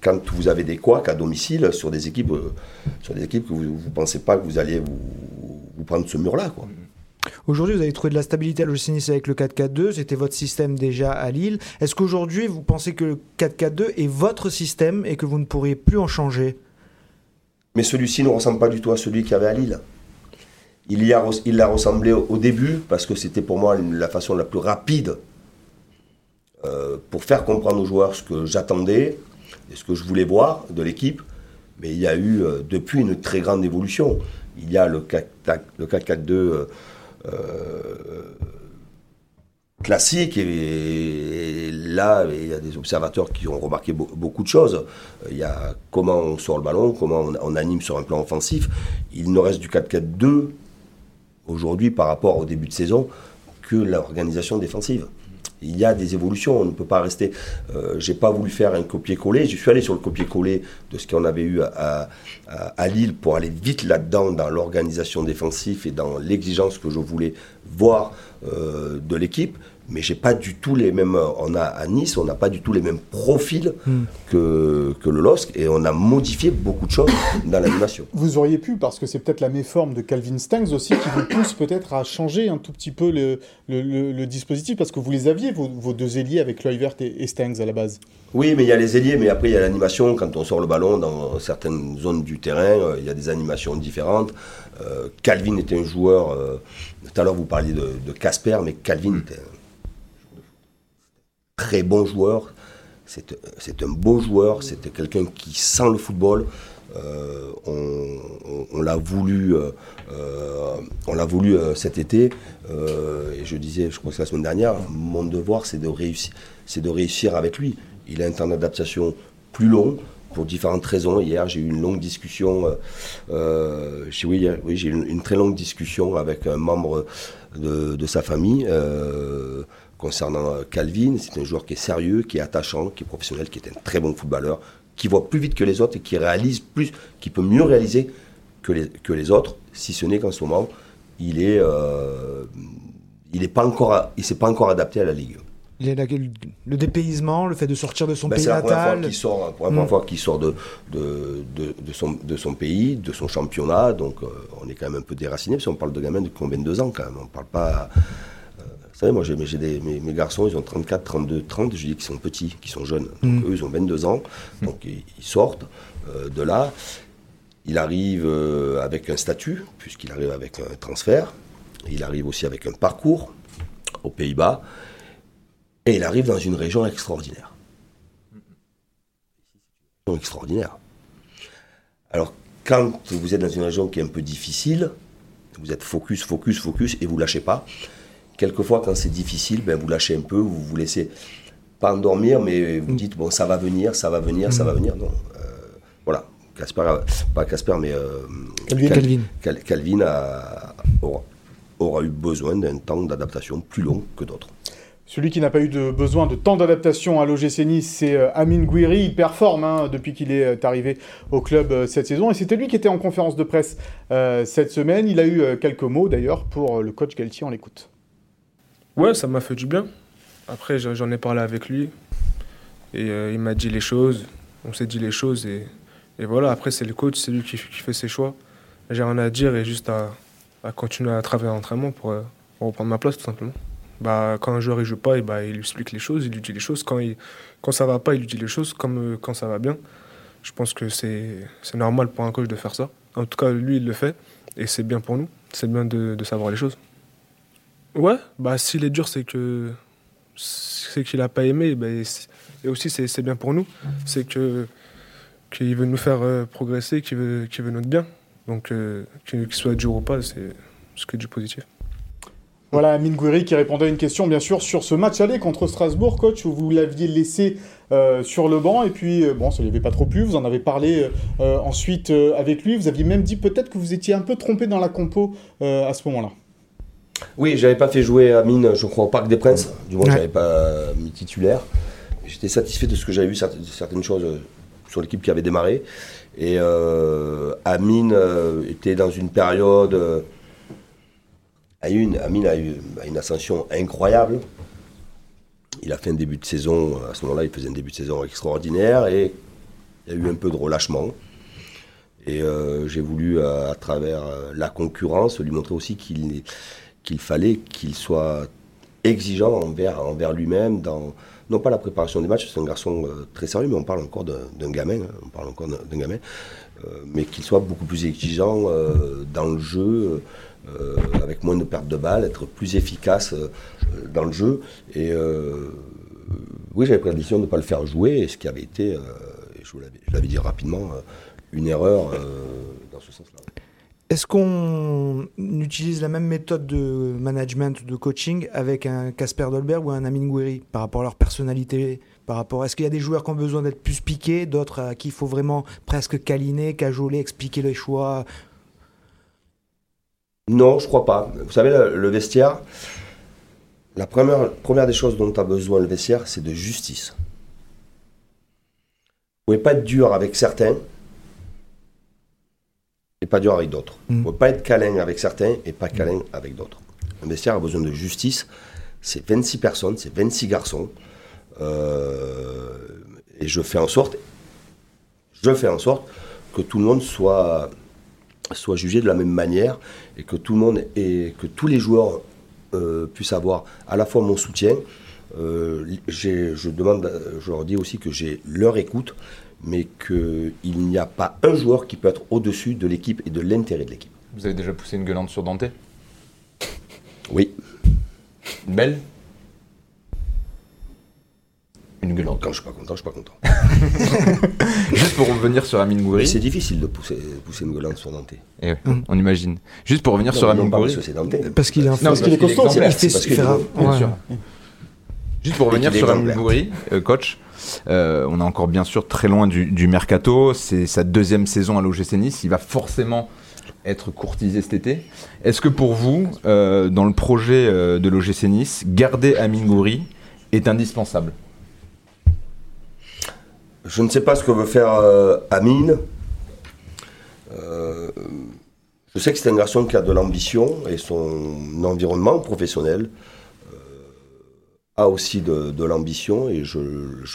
quand vous avez des couacs à domicile sur des équipes, sur des équipes que vous ne pensez pas que vous alliez vous, vous prendre ce mur-là. Quoi. Aujourd'hui, vous avez trouvé de la stabilité à l'OGC avec le 4-4-2. C'était votre système déjà à Lille. Est-ce qu'aujourd'hui, vous pensez que le 4-4-2 est votre système et que vous ne pourriez plus en changer? Mais celui-ci ne ressemble pas du tout à celui qu'il y avait à Lille. Il y a, il ressemblé au, début parce que c'était pour moi la façon la plus rapide euh, pour faire comprendre aux joueurs ce que j'attendais et ce que je voulais voir de l'équipe. Mais il y a eu euh, depuis une très grande évolution. Il y a le 4 le 4-4-2 euh, euh, classique et, là il y a des observateurs qui ont remarqué beau- beaucoup de choses. Il y a comment on sort le ballon, comment on anime sur un plan offensif. Il ne reste du 4-4-2 aujourd'hui par rapport au début de saison que l'organisation défensive. Il y a des évolutions, on ne peut pas rester. Euh, J'ai pas voulu faire un copier-coller. Je suis allé sur le copier-coller de ce qu'on avait eu à, Lille pour aller vite là-dedans dans l'organisation défensive et dans l'exigence que je voulais voir euh, de l'équipe. Mais j'ai pas du tout les mêmes. On a à Nice, on n'a pas du tout les mêmes profils que, que le LOSC et on a modifié beaucoup de choses dans l'animation. Vous auriez pu, parce que c'est peut-être la méforme de Calvin Stangs aussi, qui vous pousse peut-être à changer un tout petit peu le, le- le- le dispositif, parce que vous les aviez, vos, vos deux ailiers avec Kluivert et, et Stangs à la base. Oui, mais il y a les ailiers, mais après il y a l'animation. Quand on sort le ballon dans certaines zones du terrain, euh, il y a des animations différentes. Euh, Calvin était un joueur. euh, tout à l'heure vous parliez de Casper, mais Calvin était un très bon joueur. C'est un beau joueur, c'était quelqu'un qui sent le football. Euh, on l'a voulu, euh, euh, on cet été. et je disais, je crois que c'est la semaine dernière, mon devoir, c'est de réussir, de réussir avec lui. Il a un temps d'adaptation plus long pour différentes raisons. Hier, j'ai eu une longue discussion. oui, oui, j'ai eu une, très longue discussion avec un membre de sa famille. Concernant euh, Calvin, c'est un joueur qui est sérieux, qui est attachant, qui est professionnel, qui est un très bon footballeur, qui voit plus vite que les autres et qui réalise plus, qui peut mieux réaliser que les, que les autres, si ce n'est qu'en ce moment, il est, euh, il est pas encore, à- il s'est pas encore adapté à la ligue. Le dépaysement, le fait de sortir de son Ben, pays c'est la première fois natal. qu'il sort, pour la première Mm. fois qu'il sort de, de, de, de son, de son pays, de son championnat. Donc euh, on est quand même un peu déraciné, parce qu'on parle de gamins de combien de deux ans quand même. On parle pas. Savez, moi j'ai j'ai des, mes, mes garçons, ils ont 34, 32, 30. Je dis qu'ils sont petits, qu'ils sont jeunes. Donc Mm. eux, ils ont 22 ans. Donc ils, ils sortent euh, de là. Il arrive euh, avec un statut, puisqu'il arrive avec un transfert. Il arrive aussi avec un parcours aux Pays-Bas. Et il arrive dans une région extraordinaire extraordinaire. Alors, quand vous êtes dans une région qui est un peu difficile, vous êtes focus, focus, focus, et vous lâchez pas. Quelquefois, quand c'est difficile, ben, vous lâchez un peu, vous vous laissez pas endormir, mais vous dites, bon, ça va venir, ça va venir, ça va venir. Non, euh, voilà. Casper, pas Casper, mais euh, Calvin. Cal- Calvin. Cal- Calvin a- aura, aura eu besoin d'un temps d'adaptation plus long que d'autres. Celui qui n'a pas eu de besoin de temps d'adaptation à l'OGC Nice, c'est euh, Amine Gouiri. Il performe hein, depuis qu'il est euh, arrivé au club cette saison. Et c'était lui qui était en conférence de presse euh, cette semaine. Il a eu quelques mots d'ailleurs pour le coach Galtier. On l'écoute. Ouais, ça m'a fait du bien. Après, j'en ai parlé avec lui. Et euh, il m'a dit les choses. On s'est dit les choses. Et, voilà, après, c'est le coach, c'est lui qui, fait ses choix. J'ai rien à dire et juste à, continuer à travailler l'entraînement pour, euh, pour reprendre ma place, tout simplement. Bah, quand un joueur ne joue pas, bah, il lui explique les choses, il lui dit les choses. Quand, il, quand ça va pas, il lui dit les choses, comme euh, quand ça va bien. Je pense que c'est normal pour un coach de faire ça. En tout cas, lui, il le fait. Et c'est bien pour nous. C'est bien de savoir les choses. Ouais, bah s'il est dur, c'est que c'est qu'il a pas aimé. bah, et aussi, c'est bien pour nous. C'est que qu'il veut nous faire euh, progresser, qu'il veut, qu'il veut notre bien. Donc, euh, qu'il soit dur ou pas, c'est c'est que du positif. Voilà, Amine Gouiri qui répondait à une question, bien sûr, sur ce match aller contre Strasbourg, coach, vous l'aviez laissé euh, sur le banc. Et puis, bon, ça ne lui avait pas trop plu. Vous en avez parlé ensuite avec lui. Vous aviez même dit peut-être que vous étiez un peu trompé dans la compo à ce moment-là. Oui, j'avais pas fait jouer Amine, je crois, au Parc des Princes. Du moins, Ouais. j'avais pas euh, mis titulaire. J'étais satisfait de ce que j'avais vu, certaines, choses euh, sur l'équipe qui avait démarré. Et euh, Amine euh, était dans une période. euh, a eu une, Amine a eu une ascension incroyable. Il a fait un début de saison, à ce moment-là, il faisait un début de saison extraordinaire et il y a eu un peu de relâchement. Et j'ai voulu, euh, à travers la concurrence, lui montrer aussi qu'il qu'il fallait qu'il soit exigeant envers, lui-même, dans non pas la préparation des matchs, c'est un garçon euh, très sérieux, mais on parle encore d'un gamin, hein, on parle encore d'un gamin, euh, mais qu'il soit beaucoup plus exigeant euh, dans le jeu, avec moins de pertes de balles, être plus efficace dans le jeu. Et oui, j'avais pris la décision de ne pas le faire jouer, ce qui avait été, je l'avais- dit rapidement, une erreur euh, dans ce sens-là. Est-ce qu'on utilise la même méthode de management, de coaching avec un Casper Dolberg ou un Amine Gouiri par rapport à leur personnalité par rapport Est-ce qu'il y a des joueurs qui ont besoin d'être plus piqués, d'autres à qui il faut vraiment presque câliner, cajoler, expliquer les choix? Non, je crois pas. Vous savez, le, vestiaire, la première, des choses dont a besoin le vestiaire, c'est de justice. Vous pouvez pas être dur avec certains et pas dur avec d'autres. Mm. pouvez pas être câlin avec certains et pas câlin avec d'autres. Un vestiaire a besoin de justice. C'est 26 personnes, c'est 26 garçons. Euh, et je fais en sorte, je fais en sorte que tout le monde soit soit jugé de la même manière et que tout le monde et que tous les joueurs euh, puissent avoir à la fois mon soutien. euh, j'ai- je demande, je leur dis aussi que j'ai leur écoute, mais qu'il n'y a pas un joueur qui peut être au-dessus de l'équipe et de l'intérêt de l'équipe. Vous avez déjà poussé une gueulante sur Dante? Oui, Une belle? Une gueulante. Quand je suis pas content, je suis pas content. Juste pour revenir sur Amine Gouiri. c'est difficile de pousser, pousser une gueulante sur Nantais. Eh ouais. On imagine. Juste pour revenir Non, sur Amine Gouiri. parce que c'est Nantais. Parce qu'il est un parce qu'il est costaud. Juste pour revenir sur Amine. Gouiri, euh, coach, euh, on est encore bien sûr très loin du, mercato. C'est sa deuxième saison à l'OGC Nice. Il va forcément être courtisé cet été. Est-ce que pour vous, euh, dans le projet euh, de l'OGC Nice, garder Amine Gouiri est indispensable? Je ne sais pas ce que veut faire Amine. Je sais que c'est un garçon qui a de l'ambition et son environnement professionnel a aussi de, l'ambition et je,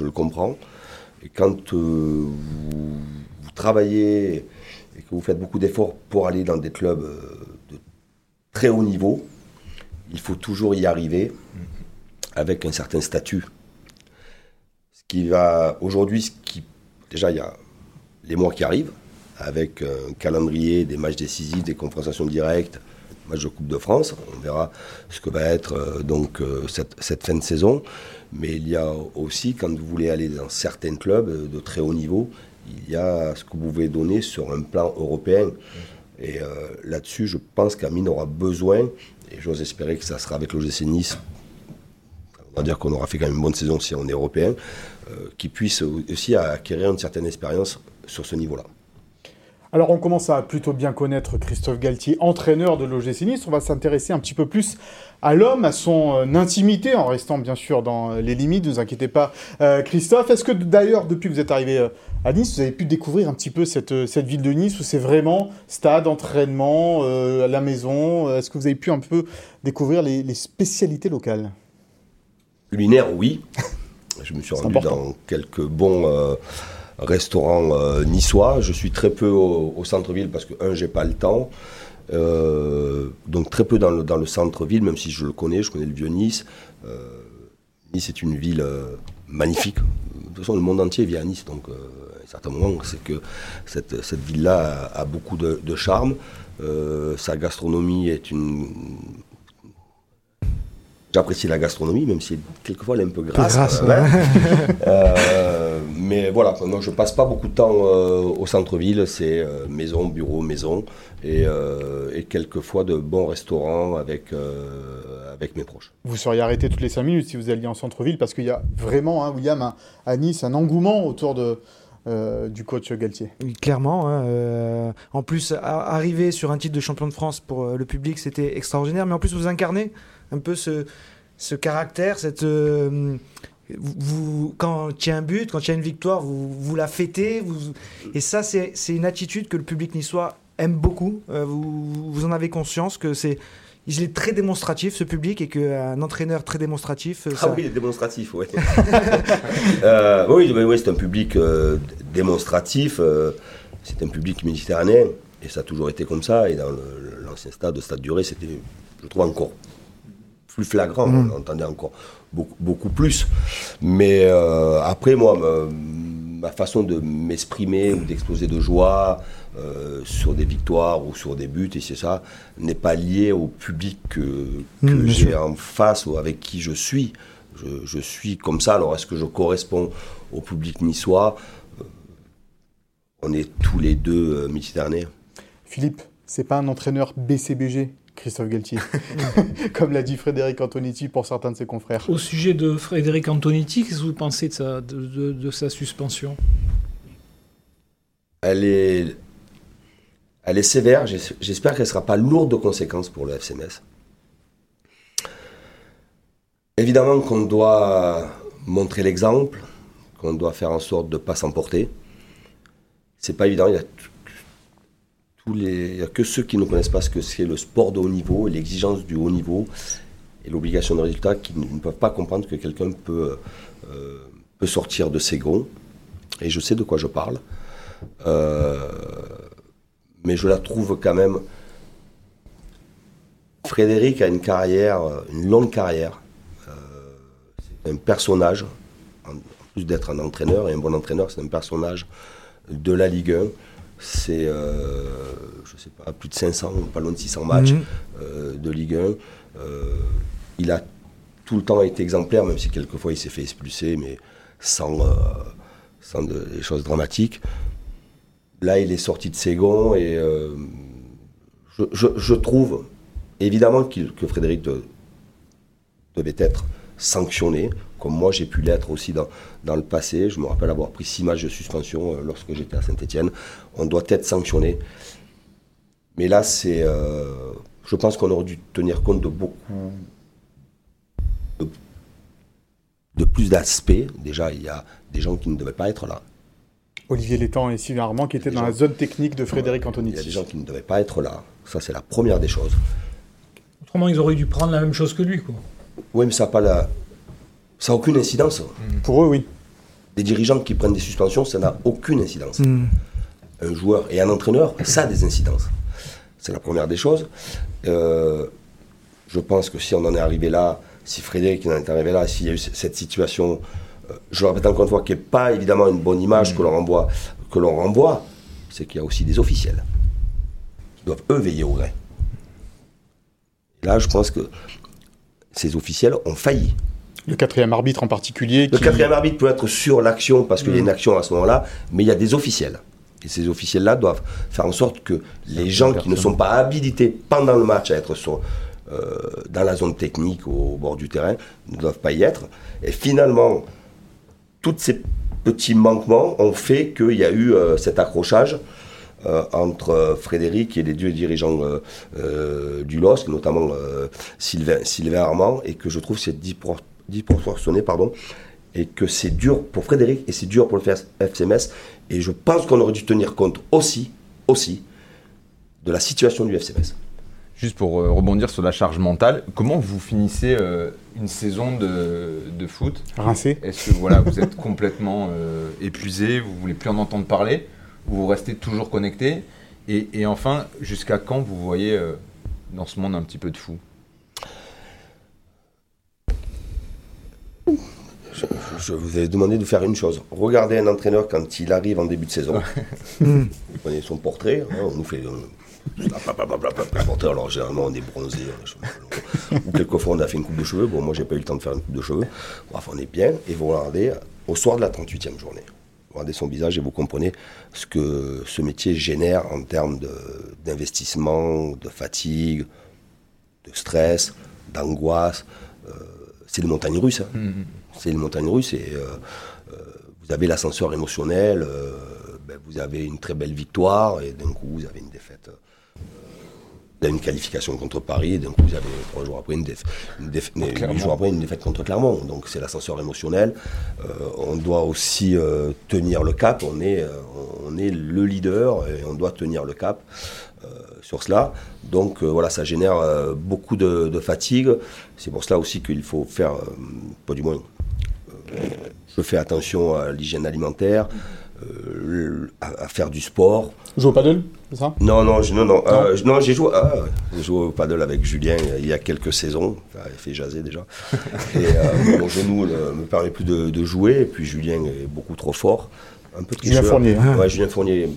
le comprends. Et quand euh, vous, vous travaillez et que vous faites beaucoup d'efforts pour aller dans des clubs euh, de très haut niveau, il faut toujours y arriver avec un certain statut ce qui va aujourd'hui, ce qui déjà il y a les mois qui arrivent avec un calendrier, des matchs décisifs, des confrontations directes, match de Coupe de France. On verra ce que va être euh, donc euh, cette, fin de saison. Mais il y a aussi quand vous voulez aller dans certains clubs euh, de très haut niveau, il y a ce que vous pouvez donner sur un plan européen. Et là-dessus, je pense qu'Amine aura besoin, et j'ose espérer que ça sera avec l'OGC Nice, on va dire qu'on aura fait quand même une bonne saison si on est européen, euh, qui puisse aussi acquérir une certaine expérience sur ce niveau-là. Alors on commence à plutôt bien connaître Christophe Galtier, entraîneur de l'OGC Nice. On va s'intéresser un petit peu plus à l'homme, à son euh, intimité, en restant bien sûr dans euh, les limites. Ne vous inquiétez pas, euh, Christophe. Est-ce que d'ailleurs, depuis que vous êtes arrivé à Nice, vous avez pu découvrir un petit peu cette, cette ville de Nice où c'est vraiment stade, entraînement, euh, à la maison? Est-ce que vous avez pu un peu découvrir les, les spécialités locales? Culinaire, oui. Je me suis rendu important. dans quelques bons euh, restaurants euh, niçois. Je suis très peu au, centre-ville parce que, un, j'ai pas le temps. Euh, donc très peu dans le, dans le centre-ville, même si je le connais, je connais le vieux Nice. Euh, nice est une ville magnifique. De toute façon, le monde entier vient à Nice, donc à un certain moment, c'est que cette, ville-là a, beaucoup de, charme. Sa gastronomie est une J'apprécie la gastronomie, même si quelquefois elle est un peu grasse. grasse. Euh, mais voilà, moi je passe pas beaucoup de temps euh, au centre-ville, c'est euh, maison, bureau, maison, et, euh, et quelquefois de bons restaurants avec, euh, avec mes proches. Vous seriez arrêté toutes les 5 minutes si vous alliez en centre-ville parce qu'il y a vraiment, hein, William, un- à Nice, un engouement autour de, euh, du coach Galtier. Oui, Clairement. hein, euh, en plus, a- arriver sur un titre de champion de France pour euh, le public, c'était extraordinaire. Mais en plus, vous incarnez un peu ce, ce caractère, cette. euh, vous, quand il y a un but, quand il y a une victoire, vous, vous la fêtez. Vous, et ça, c'est une attitude que le public niçois aime beaucoup. Euh, vous, vous en avez conscience que c'est. Il est très démonstratif, ce public, et qu'un entraîneur très démonstratif. euh, Ah ça- oui, démonstratif, oui. Euh, oui, oui, c'est un public euh, démonstratif, c'est un public méditerranéen, et ça a toujours été comme ça, et dans l'ancien stade, le stade duré, c'était, je trouve, encore plus flagrant, Mhm. on entendait encore beaucoup, beaucoup plus. Mais euh, après, moi, ma, ma façon de m'exprimer ou d'exploser de joie euh, sur des victoires ou sur des buts, et c'est ça, n'est pas lié au public que, que bien j'ai en face ou avec qui je suis. Je, je suis comme ça. Alors, est-ce que je corresponds au public niçois? Euh, On est tous les deux euh, méditerranéens. Philippe, c'est pas un entraîneur BCBG, Christophe Galtier, comme l'a dit Frédéric Antonetti pour certains de ses confrères. Au sujet de Frédéric Antonetti, qu'est-ce que vous pensez de sa, de, de- de sa suspension? Elle est, elle est sévère. J'es- J'espère qu'elle ne sera pas lourde de conséquences pour le FCMS. Évidemment qu'on doit montrer l'exemple, qu'on doit faire en sorte de ne pas s'emporter. C'est pas évident. Il y a il y a que ceux qui ne connaissent pas ce que c'est le sport de haut niveau et l'exigence du haut niveau et l'obligation de résultat qui ne, peuvent pas comprendre que quelqu'un peut, euh, peut sortir de ses gonds. Et je sais de quoi je parle. Euh, mais je la trouve quand même. Frédéric a une carrière, une longue carrière. Euh, c'est un personnage, en plus d'être un entraîneur et un bon entraîneur, c'est un personnage de la Ligue 1. C'est, euh, je sais pas, plus de 500, pas loin de 600 matchs Mhm. euh, de Ligue 1. Euh, il a tout le temps été exemplaire, même si quelquefois il s'est fait expulser, mais sans, sans des choses dramatiques. Là, il est sorti de ses gonds et je, trouve évidemment que Frédéric devait être sanctionné, comme moi j'ai pu l'être aussi dans, dans le passé. Je me rappelle avoir pris six matchs de suspension euh, lorsque j'étais à Saint-Etienne. On doit être sanctionné. Mais là, c'est. Euh, je pense qu'on aurait dû tenir compte de beaucoup. de, plus d'aspects. Déjà, il y a des gens qui ne devaient pas être là. Olivier Létang et Sylvain Armand qui étaient dans la zone technique de Frédéric Anthony. Il y a des gens qui ne devaient pas être là. Ça, c'est la première des choses. Autrement, ils auraient dû prendre la même chose que lui. Quoi. Oui, mais ça n'a pas la... ça aucune incidence. Pour eux, oui. Des dirigeants qui prennent des suspensions, ça n'a aucune incidence. Hmm. Un joueur et un entraîneur, ça a des incidences. C'est la première des choses. Euh, je pense que si on en est arrivé là, si Frédéric en est arrivé là, s'il y a eu cette situation, euh, je le répète encore une fois, qui n'est pas évidemment une bonne image hmm. que l'on renvoie, que l'on renvoie, c'est qu'il y a aussi des officiels qui doivent eux veiller au gré. Là, je pense que ces officiels ont failli. Le quatrième arbitre en particulier. Le quatrième arbitre peut être sur l'action parce qu'il y a une mm. action à ce moment-là, mais il y a des officiels. Et ces officiels-là doivent faire en sorte que les gens qui ne sont pas habilités pendant le match à être sur, euh, dans la zone technique au bord du terrain ne doivent pas y être. Et finalement, tous ces petits manquements ont fait qu'il y a eu euh, cet accrochage euh, entre Frédéric et les deux dirigeants du LOSC, notamment Sylvain, Sylvain Armand, et que je trouve c'est disproportionné, pardon, et que c'est dur pour Frédéric et c'est dur pour le FCMS. Et je pense qu'on aurait dû tenir compte aussi, aussi, de la situation du FCMS. Juste pour rebondir sur la charge mentale, comment vous finissez une saison de, foot? Rincé. Est-ce que voilà, vous êtes complètement épuisé, vous voulez plus en entendre parler vous restez toujours connecté? Et, enfin, jusqu'à quand vous voyez euh, dans ce monde un petit peu de fou? Je, vous ai demandé de faire une chose. Regardez un entraîneur quand il arrive en début de saison. vous prenez son portrait, hein, on nous fait. Euh, alors généralement on est bronzé, ou quelquefois on a fait une coupe de cheveux. Bon, moi j'ai pas eu le temps de faire une coupe de cheveux. Bref, on est bien. Et vous regardez au soir de la 38e journée regardez son visage et vous comprenez ce que ce métier génère en termes d'investissement, de, fatigue, de stress, d'angoisse. Euh, c'est les montagnes russes. Hein. Mm-hmm. C'est les montagnes russes et euh, euh, vous avez l'ascenseur émotionnel, ben, vous avez une très belle victoire et d'un coup vous avez une défaite vous avez une qualification contre Paris, et d'un coup vous avez trois jours après une, jours après une défaite contre Clermont. Donc c'est l'ascenseur émotionnel. Euh, on doit aussi euh, tenir le cap. On est, euh, on est le leader et on doit tenir le cap sur cela. Donc voilà, ça génère beaucoup de, fatigue. C'est pour cela aussi qu'il faut faire, pas du moins, je fais attention à l'hygiène alimentaire. à, faire du sport. Joue au paddle, c'est ça? Non, non, non, non. Euh, non, j'ai joué, joué, au paddle avec Julien il y a quelques saisons. il a fait jaser déjà. et euh, mon genou ne me permet plus de, jouer. Et puis Julien est beaucoup trop fort. Un peu Julien Fournier. Hein. Ouais, Julien Fournier,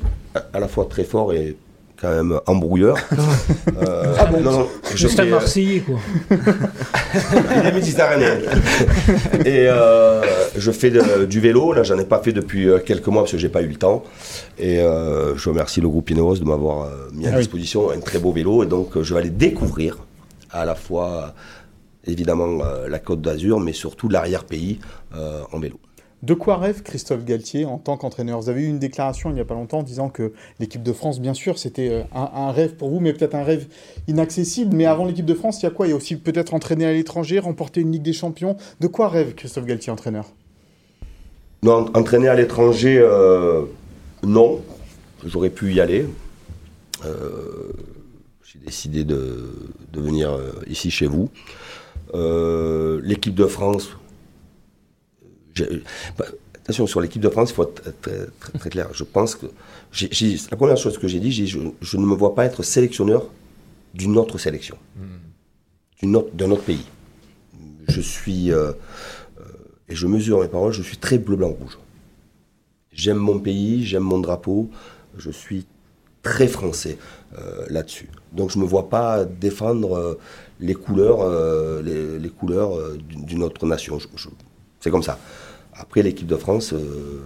à la fois très fort et quand même embrouilleur. euh, ah bon non, Juste un Marseillais, quoi. Il est méditerranéen. Et euh, je fais du vélo. Là, j'en ai pas fait depuis euh, quelques mois parce que j'ai pas eu le temps. Et euh, je remercie le groupe Ineos de m'avoir mis à ah disposition un très beau vélo. Et donc, je vais aller découvrir à la fois, évidemment, la Côte d'Azur, mais surtout l'arrière-pays en vélo. De quoi rêve Christophe Galtier en tant qu'entraîneur? Vous avez eu une déclaration il n'y a pas longtemps disant que l'équipe de France, bien sûr, c'était euh, un, rêve pour vous, mais peut-être un rêve inaccessible. Mais avant l'équipe de France, il y a quoi? Il y a aussi peut-être entraîner à l'étranger, remporter une Ligue des Champions? De quoi rêve Christophe Galtier, entraîneur? Non, entraîner à l'étranger, euh, non. J'aurais pu y aller. Euh, j'ai décidé de, venir ici chez vous. l'équipe de France, bah, attention, sur l'équipe de France, il faut être très, très, clair. Je pense que. la première chose que j'ai dit, je, je, ne me vois pas être sélectionneur d'une autre sélection, hmm. d'un autre, pays. Je suis. Euh, euh, et je mesure mes paroles, je suis très bleu, blanc, rouge. J'aime mon pays, j'aime mon drapeau, je suis très français euh, là-dessus. Donc je ne me vois pas défendre les couleurs, les, couleurs d'une autre nation. c'est comme ça. Après, l'équipe de France, euh,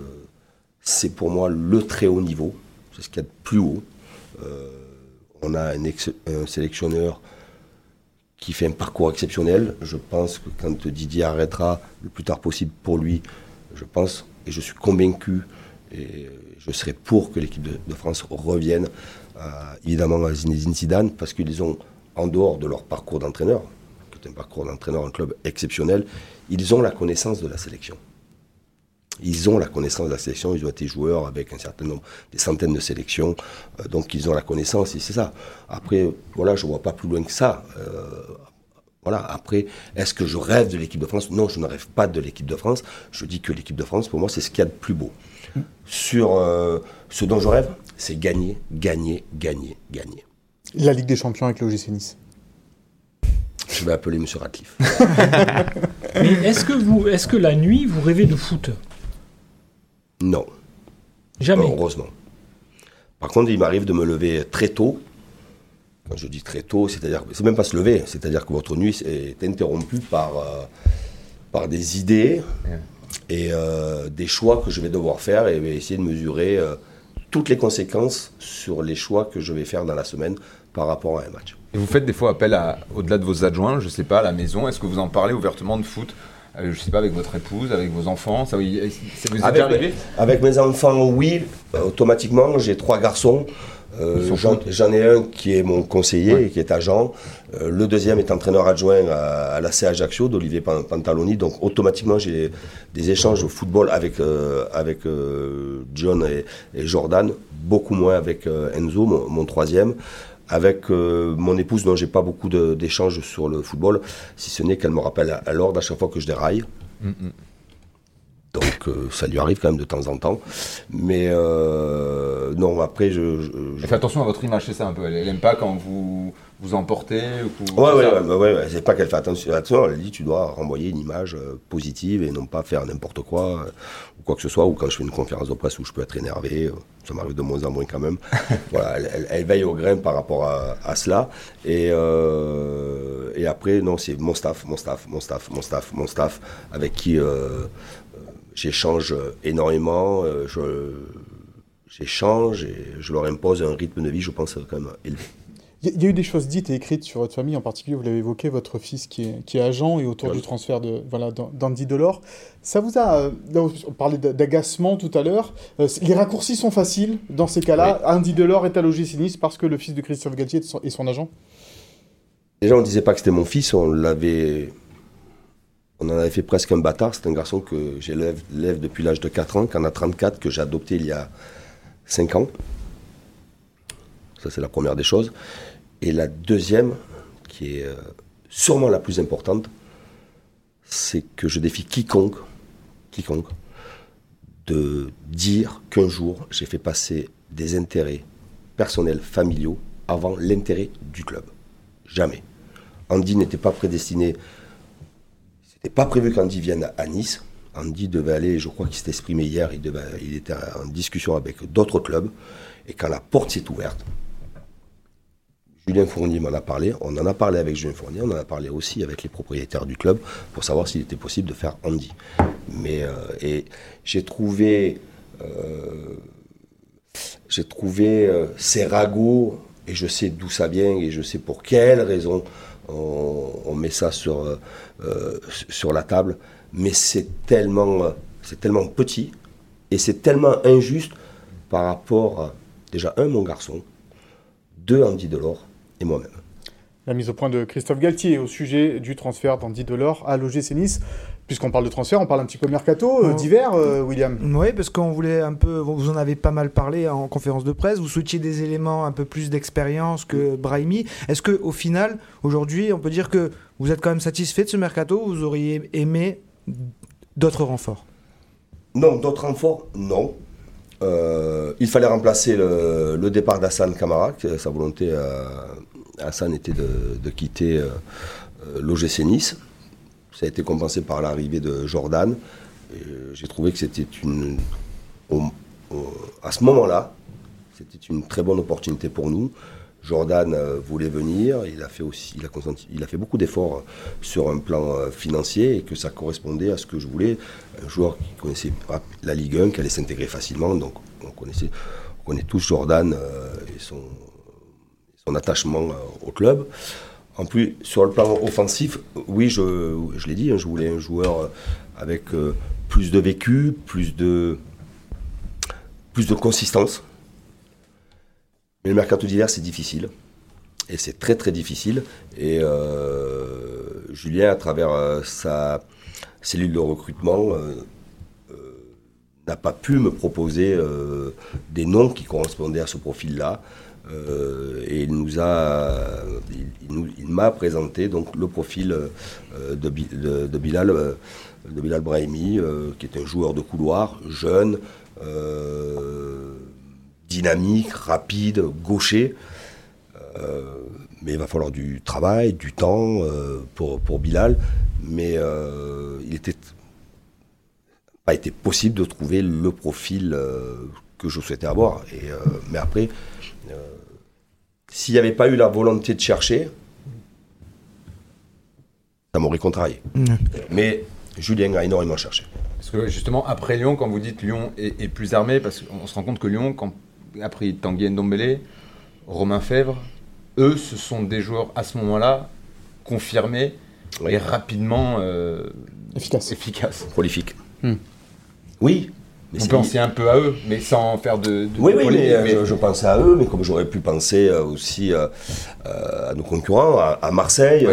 c'est pour moi le très haut niveau. C'est ce qu'il y a de plus haut. Euh, on a un, sélectionneur qui fait un parcours exceptionnel. Je pense que quand Didier arrêtera le plus tard possible pour lui, je pense et je suis convaincu et je serai pour que l'équipe de, France revienne évidemment à Zinedine Zidane parce qu'ils ont, en dehors de leur parcours d'entraîneur, qui est un parcours d'entraîneur en club exceptionnel, ils ont la connaissance de la sélection. Ils ont la connaissance de la sélection, ils ont été joueurs avec un certain nombre, des centaines de sélections, euh, donc ils ont la connaissance et c'est ça. Après, voilà, je ne vois pas plus loin que ça. Euh, voilà, après, est-ce que je rêve de l'équipe de France? Non, je ne rêve pas de l'équipe de France. Je dis que l'équipe de France, pour moi, c'est ce qu'il y a de plus beau. Sur euh, ce dont je rêve, c'est gagner, gagner, gagner, gagner. La Ligue des Champions avec l'OGC Nice. Je vais appeler M. Ratcliffe. Mais est-ce que, vous, est-ce que la nuit, vous rêvez de foot? Non. Jamais. heureusement. Par contre, il m'arrive de me lever très tôt. Quand je dis très tôt, c'est-à-dire, c'est même pas se lever, c'est-à-dire que votre nuit est interrompue par, euh, par des idées et euh, des choix que je vais devoir faire et essayer de mesurer euh, toutes les conséquences sur les choix que je vais faire dans la semaine par rapport à un match. Et vous faites des fois appel à, au-delà de vos adjoints, je ne sais pas, à la maison, est-ce que vous en parlez ouvertement de foot je sais pas, avec votre épouse, avec vos enfants, ça, vous est avec, arrivé? Avec mes enfants, oui. automatiquement, j'ai trois garçons. Euh, j'en ai un qui est mon conseiller, qui est agent. Euh, le deuxième est entraîneur adjoint à, la C Ajaccio d'Olivier Pantaloni. Donc automatiquement, j'ai des échanges au football avec, euh, avec John et, Jordan, beaucoup moins avec Enzo, mon, troisième. Avec mon épouse, dont j'ai pas beaucoup d'échanges sur le football, si ce n'est qu'elle me rappelle à, l'ordre à chaque fois que je déraille. Mm, mm. Donc euh, ça lui arrive quand même de temps en temps. Mais euh, non, après, je. je, Faites attention à votre image, c'est ça un peu. Elle, n'aime pas quand vous vous emportez ou Ouais, ouais, ouais, ouais, c'est pas qu'elle fait attention. Attention, elle dit tu dois renvoyer une image euh, positive et non pas faire n'importe quoi ou quoi que ce soit. Ou quand je fais une conférence de presse où je peux être énervé, ça m'arrive de moins en moins quand même. voilà, elle, veille au grain par rapport à, cela. Et, et après, non, c'est mon staff, mon staff, mon staff, mon staff, mon staff, avec qui j'échange énormément, euh, j'échange et je leur impose un rythme de vie, je pense, quand même élevé. Il y a eu des choses dites et écrites sur votre famille, en particulier, vous l'avez évoqué, votre fils qui est, qui est agent et autour du transfert de voilà d'Andy Delors. Ça vous a, euh, on parlait d'agacement tout à l'heure, euh, les raccourcis sont faciles dans ces cas-là. Andy Delors est à l'OGC Nice parce que le fils de Christophe Galtier est son agent Déjà, on ne disait pas que c'était mon fils, on l'avait on en avait fait presque un bâtard. C'est un garçon que j'élève depuis l'âge de 4 ans, qu'en a 34, que j'ai adopté il y a 5 ans. Ça, c'est la première des choses. Et la deuxième, qui est euh, sûrement la plus importante, c'est que je défie quiconque, quiconque, de dire qu'un jour, j'ai fait passer des intérêts personnels, familiaux, avant l'intérêt du club. Jamais. Andy n'était pas prédestiné n'est pas prévu qu'Andy vienne à Nice. Andy devait aller, je crois qu'il s'est exprimé hier, il, devait, il était en discussion avec d'autres clubs. Et quand la porte s'est ouverte, Julien Fournier m'en a parlé, on en a parlé avec Julien Fournier, on en a parlé aussi avec les propriétaires du club pour savoir s'il était possible de faire Andy. Euh, j'ai trouvé, euh, trouvé euh, ces ragots et je sais d'où ça vient et je sais pour quelles raisons on, met ça sur, euh, euh, sur la table, mais c'est tellement, c'est tellement petit et c'est tellement injuste par rapport à, déjà, un, mon garçon, deux, Andy Delors et moi-même. La mise au point de Christophe Galtier au sujet du transfert d'Andy Delors à l'OGC Nice. Puisqu'on parle de transfert, on parle un petit peu mercato euh, d'hiver, euh, William. Oui, parce qu'on voulait un peu, vous en avez pas mal parlé en conférence de presse, vous souhaitiez des éléments un peu plus d'expérience que Brahimi. Est-ce qu'au final, aujourd'hui, on peut dire que vous êtes quand même satisfait de ce mercato ou vous auriez aimé d'autres renforts? Non, d'autres renforts, non. Euh, il fallait remplacer le, départ d'Hassan Kamara, sa volonté, Hassan était de, quitter l'OGC Nice. Ça a été compensé par l'arrivée de Jordan. J'ai trouvé que c'était une. à ce moment-là, c'était une très bonne opportunité pour nous. Jordan euh, voulait venir, il a fait aussi, il a, fait beaucoup d'efforts sur un plan euh, financier et que ça correspondait à ce que je voulais. Un joueur qui connaissait la Ligue 1, qui allait s'intégrer facilement, donc on connaissait, on connaît tous Jordan et son, son attachement au club. En plus, sur le plan offensif, oui, je, l'ai dit, hein, je voulais un joueur avec plus de vécu, plus de, consistance. Mais le mercato d'hiver, c'est difficile. Et c'est très très difficile. Et euh, Julien, à travers euh, sa cellule de recrutement, euh, n'a pas pu me proposer des noms qui correspondaient à ce profil-là. Et il nous a, il, m'a présenté donc le profil de, de, Bilal, de Bilal Brahimi, qui est un joueur de couloir, jeune, dynamique, rapide, gaucher. Euh, mais il va falloir du travail, du temps euh, pour, pour Bilal. Mais euh, il était pas été possible de trouver le profil que je souhaitais avoir. Et, mais après, s'il n'y avait pas eu la volonté de chercher, ça m'aurait contrarié. Mais Julien a énormément cherché. Parce que justement, après Lyon, quand vous dites Lyon est, est plus armé, parce qu'on se rend compte que Lyon, quand après Tanguy Ndombele, Romain Fèvre, eux, ce sont des joueurs à ce moment-là confirmés et rapidement euh, efficaces. Efficace. Prolifiques. Hmm. Oui. Mais On pensait un peu à eux, mais sans faire de. oui, oui, mais, Je, pensais à eux, mais comme j'aurais pu penser euh, aussi euh, à nos concurrents, à, Marseille,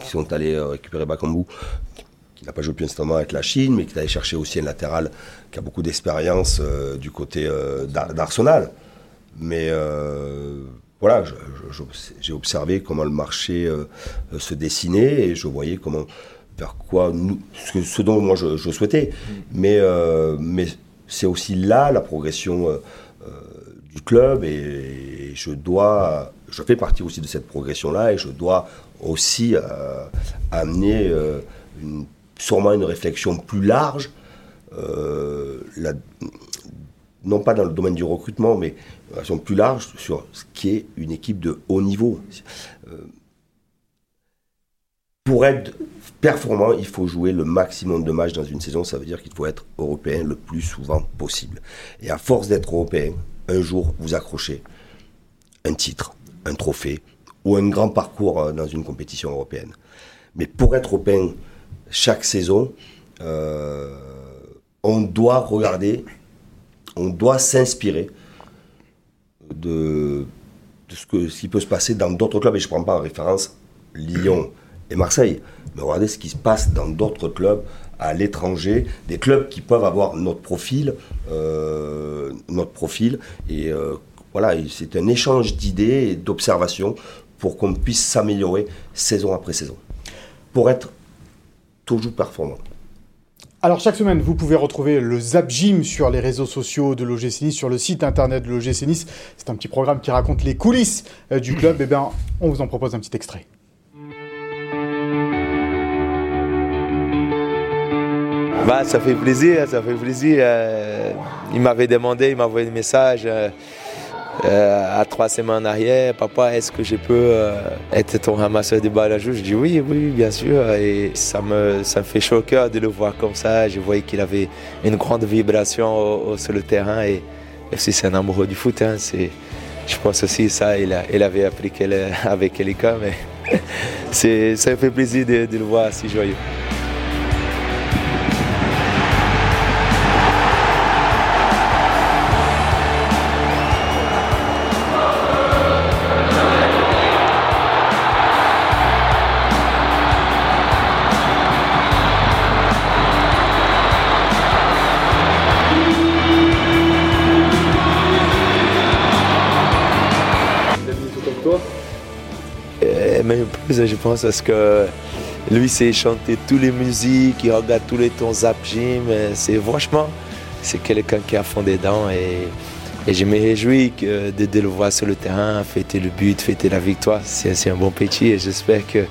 qui sont allés récupérer Bakambu, qui n'a pas joué plus instamment avec la Chine, mais qui est allé chercher aussi un latéral qui a beaucoup d'expérience euh, du côté euh, d'Arsenal. Mais euh, voilà, j'ai observé comment le marché se dessinait et je voyais comment vers quoi nous, ce, dont moi je, souhaitais. Mais, mais c'est aussi là la progression du club et, je dois, je fais partie aussi de cette progression-là et je dois aussi amener une sûrement une réflexion plus large, euh, non pas dans le domaine du recrutement, mais une réflexion plus large sur ce qui est une équipe de haut niveau. Pour être performant, il faut jouer le maximum de matchs dans une saison. Ça veut dire qu'il faut être européen le plus souvent possible. Et à force d'être européen, un jour, vous accrochez un titre, un trophée ou un grand parcours euh, dans une compétition européenne. Mais pour être européen chaque saison, euh, on doit regarder, on doit s'inspirer de, ce qui peut se passer dans d'autres clubs. Et je ne prends pas en référence Lyon et Marseille, mais regardez ce qui se passe dans d'autres clubs à l'étranger, des clubs qui peuvent avoir notre profil, euh, notre profil. Et euh, voilà, c'est un échange d'idées et d'observations pour qu'on puisse s'améliorer saison après saison. Pour être toujours performant. Alors chaque semaine, vous pouvez retrouver le Zap Gym sur les réseaux sociaux de l'OGC Nice, sur le site internet de l'OGC Nice. C'est un petit programme qui raconte les coulisses euh, du club. Eh bien, on vous en propose un petit extrait. Bah, ça fait plaisir, ça fait plaisir. Euh, il m'avait demandé, il m'a envoyé un message. Euh, euh, à trois semaines en arrière, papa, est-ce que je peux être ton ramasseur de balles à jour Je dis oui, oui, bien sûr. Et ça me, ça me fait chaud au cœur de le voir comme ça. Je voyais qu'il avait une grande vibration sur le terrain. Et, c'est un amoureux du foot. Hein, je pense aussi ça, il, a, il avait appris avec Elika. Mais ça me fait plaisir de le voir si joyeux. Je pense, parce que lui, c'est chanter toutes les musiques, il regarde tous les tons Zap Gym. C'est franchement, c'est quelqu'un qui a fond dedans et, et je me réjouis de, de, le voir sur le terrain, fêter le but, fêter la victoire. C'est un bon petit et j'espère que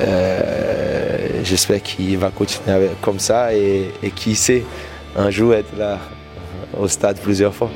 euh, j'espère qu'il va continuer comme ça et, et qui sait un jour être là au stade plusieurs fois.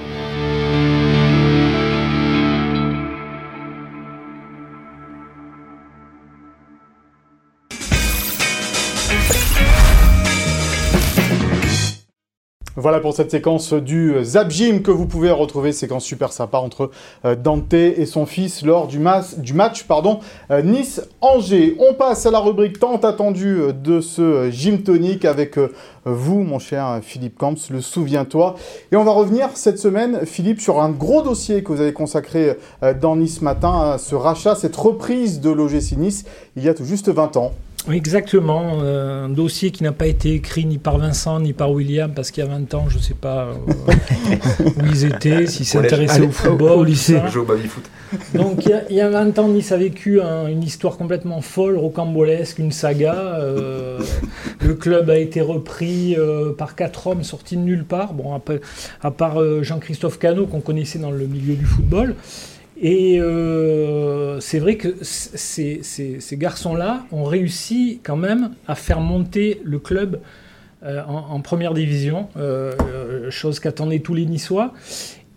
Voilà pour cette séquence du Zap Gym que vous pouvez retrouver, séquence super sympa entre euh, Dante et son fils lors du, match pardon, euh, Nice-Angers. On passe à la rubrique tant attendue euh, de ce Gym Tonic avec vous, mon cher Philippe Camps, le souviens-toi. Et on va revenir cette semaine, Philippe, sur un gros dossier que vous avez consacré dans Nice Matin, ce rachat, cette reprise de l'OGC Nice il y a tout juste 20 ans. Exactement, euh, un dossier qui n'a pas été écrit ni par Vincent ni par William parce qu'il y a 20 ans, je ne sais pas euh, où ils étaient, s'ils s'intéressaient au football, au lycée. Donc il y a- il y, a 20 ans, Nice a vécu un- une histoire complètement folle, rocambolesque, une saga. euh, le club a été repris par quatre hommes sortis de nulle part, bon, à part Jean-Christophe Cano qu'on connaissait dans le milieu du football. Et euh, c'est vrai que ces, garçons-là ont réussi quand même à faire monter le club euh, en, première division, euh, chose qu'attendaient tous les Niçois.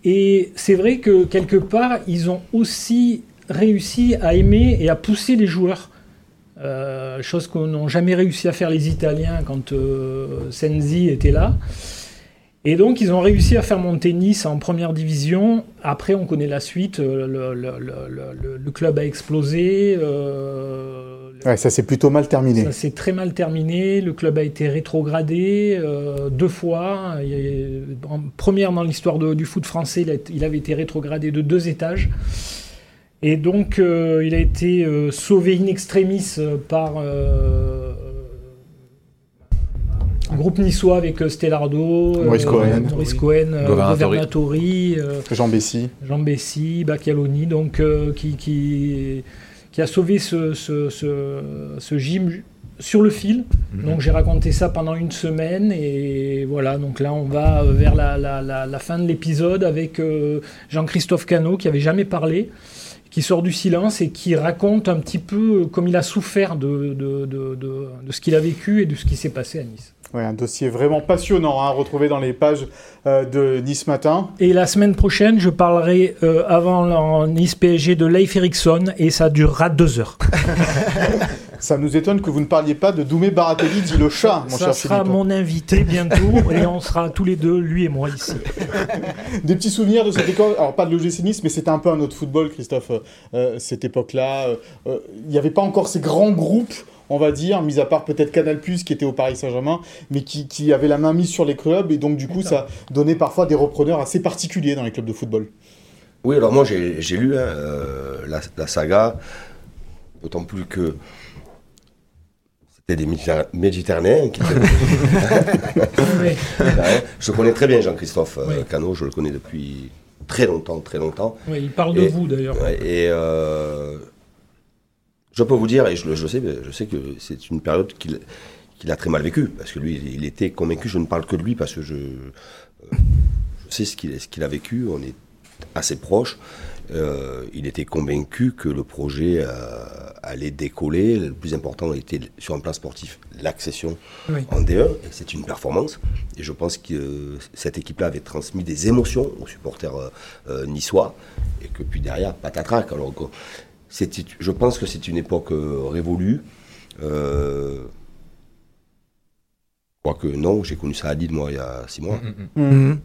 Et c'est vrai que quelque part, ils ont aussi réussi à aimer et à pousser les joueurs. Chose qu'on n'a jamais réussi à faire les Italiens quand Senzi était là. Et donc, ils ont réussi à faire monter Nice en première division. Après, on connaît la suite. euh, Le, le- le- le- le club a explosé. euh, Ouais, ça s'est plutôt mal terminé. ça s'est très mal terminé. Le club a été rétrogradé euh, deux fois. Il y a- en première dans l'histoire du foot français, il, a été- il avait été rétrogradé de deux étages. Et donc, euh, il a été sauvé in extremis par groupe niçois avec euh, Stellardo, euh, Maurice Cohen. Maurice Cohen, euh, Governatori. Euh, Jean Bessy. Jean Bessy, Bacchialoni, donc euh, qui, qui, qui a sauvé ce, ce, ce, ce gym sur le fil. Donc j'ai raconté ça pendant une semaine et voilà, donc là on va vers la, la, la, la fin de l'épisode avec euh, Jean-Christophe Cano qui avait jamais parlé, qui sort du silence et qui raconte un petit peu comme il a souffert de, de, de, de, de ce qu'il a vécu et de ce qui s'est passé à Nice. Ouais, un dossier vraiment passionnant hein, retrouvé dans les pages euh, de Nice Matin. Et la semaine prochaine, je parlerai euh, avant le Nice PSG de Leif Erikson et ça durera deux heures. Ça nous étonne que vous ne parliez pas de Doumé Baratelli, dit le chat, mon ça cher sera Philippe. mon invité bientôt et on sera tous les deux, lui et moi, ici. Des petits souvenirs de cette école, alors pas de l'OGC Nice, mais c'était un peu un autre football, Christophe, euh, cette époque-là. Il n'y avait pas encore ces grands groupes, on va dire, mis à part peut-être Canal+, qui était au Paris Saint-Germain, mais qui, qui avait la main mise sur les clubs, et donc du coup, ça donnait parfois des repreneurs assez particuliers dans les clubs de football. Oui, alors moi j'ai lu hein, euh, la, la saga, d'autant plus que c'était des Méditer- Méditerranéens qui. Ouais, Je connais très bien Jean-Christophe euh, Oui. Cano, je le connais depuis très longtemps, très longtemps. Oui, il parle de vous d'ailleurs. Et euh, je peux vous dire, et je, le- je sais, je sais que c'est une période qu'il qu'il a très mal vécue, parce que lui, il était convaincu, je ne parle que de lui, parce que je, euh, je sais ce qu'il a vécu, on est assez proches. Euh, il était convaincu que le projet euh, allait décoller. Le plus important était sur un plan sportif l'accession Oui. en D1. Et c'est une performance. Et je pense que euh, cette équipe-là avait transmis des émotions aux supporters niçois. Et que puis derrière, patatrac. Alors, je pense que c'est une époque euh, révolue. Euh, je crois que non, j'ai connu ça à Lille, moi, il y a six mois. Mhm.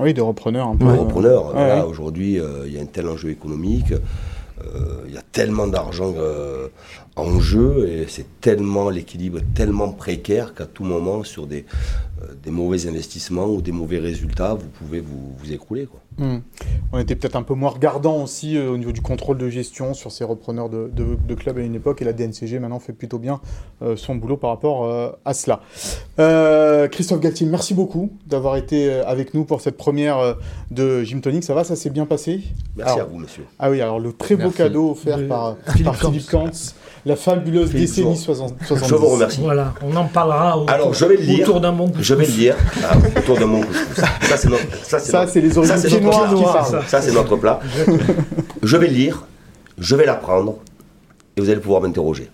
Oui, des repreneurs un peu. Pour euh, repreneurs, ouais, voilà, ouais. aujourd'hui, euh, il y a un tel enjeu économique, euh, il y a tellement d'argent euh, en jeu, et c'est tellement, l'équilibre est tellement précaire qu'à tout moment, sur des, euh, des mauvais investissements ou des mauvais résultats, vous pouvez vous, vous écrouler. Quoi. Hmm. On était peut-être un peu moins regardant aussi euh, au niveau du contrôle de gestion sur ces repreneurs de, de- de clubs à une époque et la DNCG maintenant fait plutôt bien euh, son boulot par rapport euh, à cela. Euh, Christophe Galtier, merci beaucoup d'avoir été avec nous pour cette première de Gym Tonic. Ça va, ça s'est bien passé? Merci Alors, à vous, monsieur. Ah oui, alors le très beau Merci. cadeau offert De par, Philippe par Philippe Kantz, la fabuleuse décennie Jean. 60 Je 70. vous remercie. Voilà, on en parlera au- Alors, je vais le lire. autour d'un bon. Je vais le lire ah, autour de mon couscous. Ça, c'est notre, ça, c'est Ça, les ça, origines c'est chinois notre qui plat. parlent. Ça, c'est notre plat. Je vais le lire, je vais l'apprendre, et vous allez pouvoir m'interroger.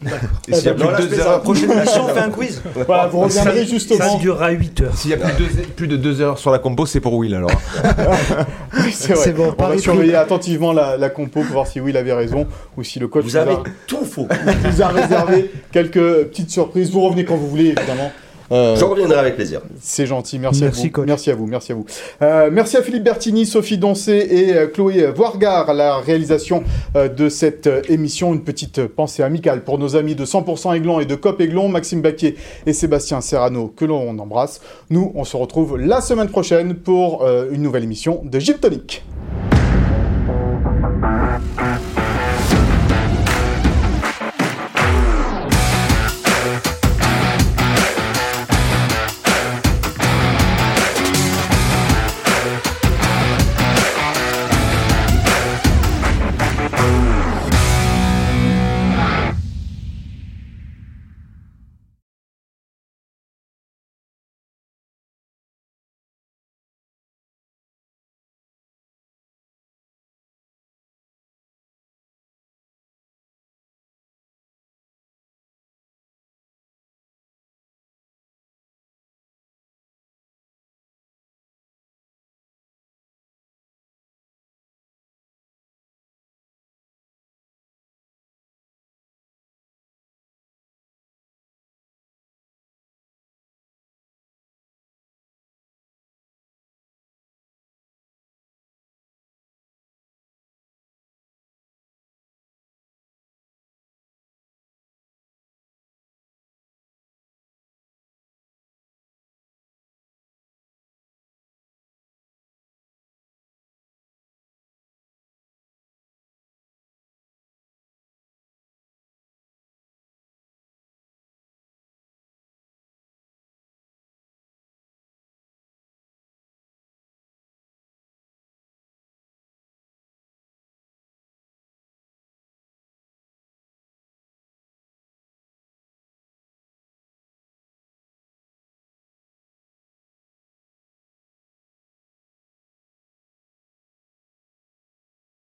Et s'il y a plus de deux ça. heures, Prochaine émission, on fait un quiz. Voilà, vous reviendrez Ça justement. durera 8 heures. s'il y a plus de, deux, plus de deux heures sur la compo, c'est pour Will alors. Oui, c'est bon, On va surveiller attentivement la, la compo pour voir si Will avait raison ou si le coach Vous nous a- avez tout faux. vous a réservé quelques petites surprises. Vous revenez quand vous voulez, évidemment. Euh, Je reviendrai avec plaisir. C'est gentil, merci, Merci, à vous. coach. Merci à vous, merci à vous. Euh, merci à Philippe Bertini, Sophie Doncé et euh, Chloé Voirgard à la réalisation de cette émission. Une petite pensée amicale pour nos amis de 100% Aiglon et de COP Aiglon, Maxime Baquier et Sébastien Serrano, que l'on embrasse. Nous, on se retrouve la semaine prochaine pour une nouvelle émission de Gilles Tonic.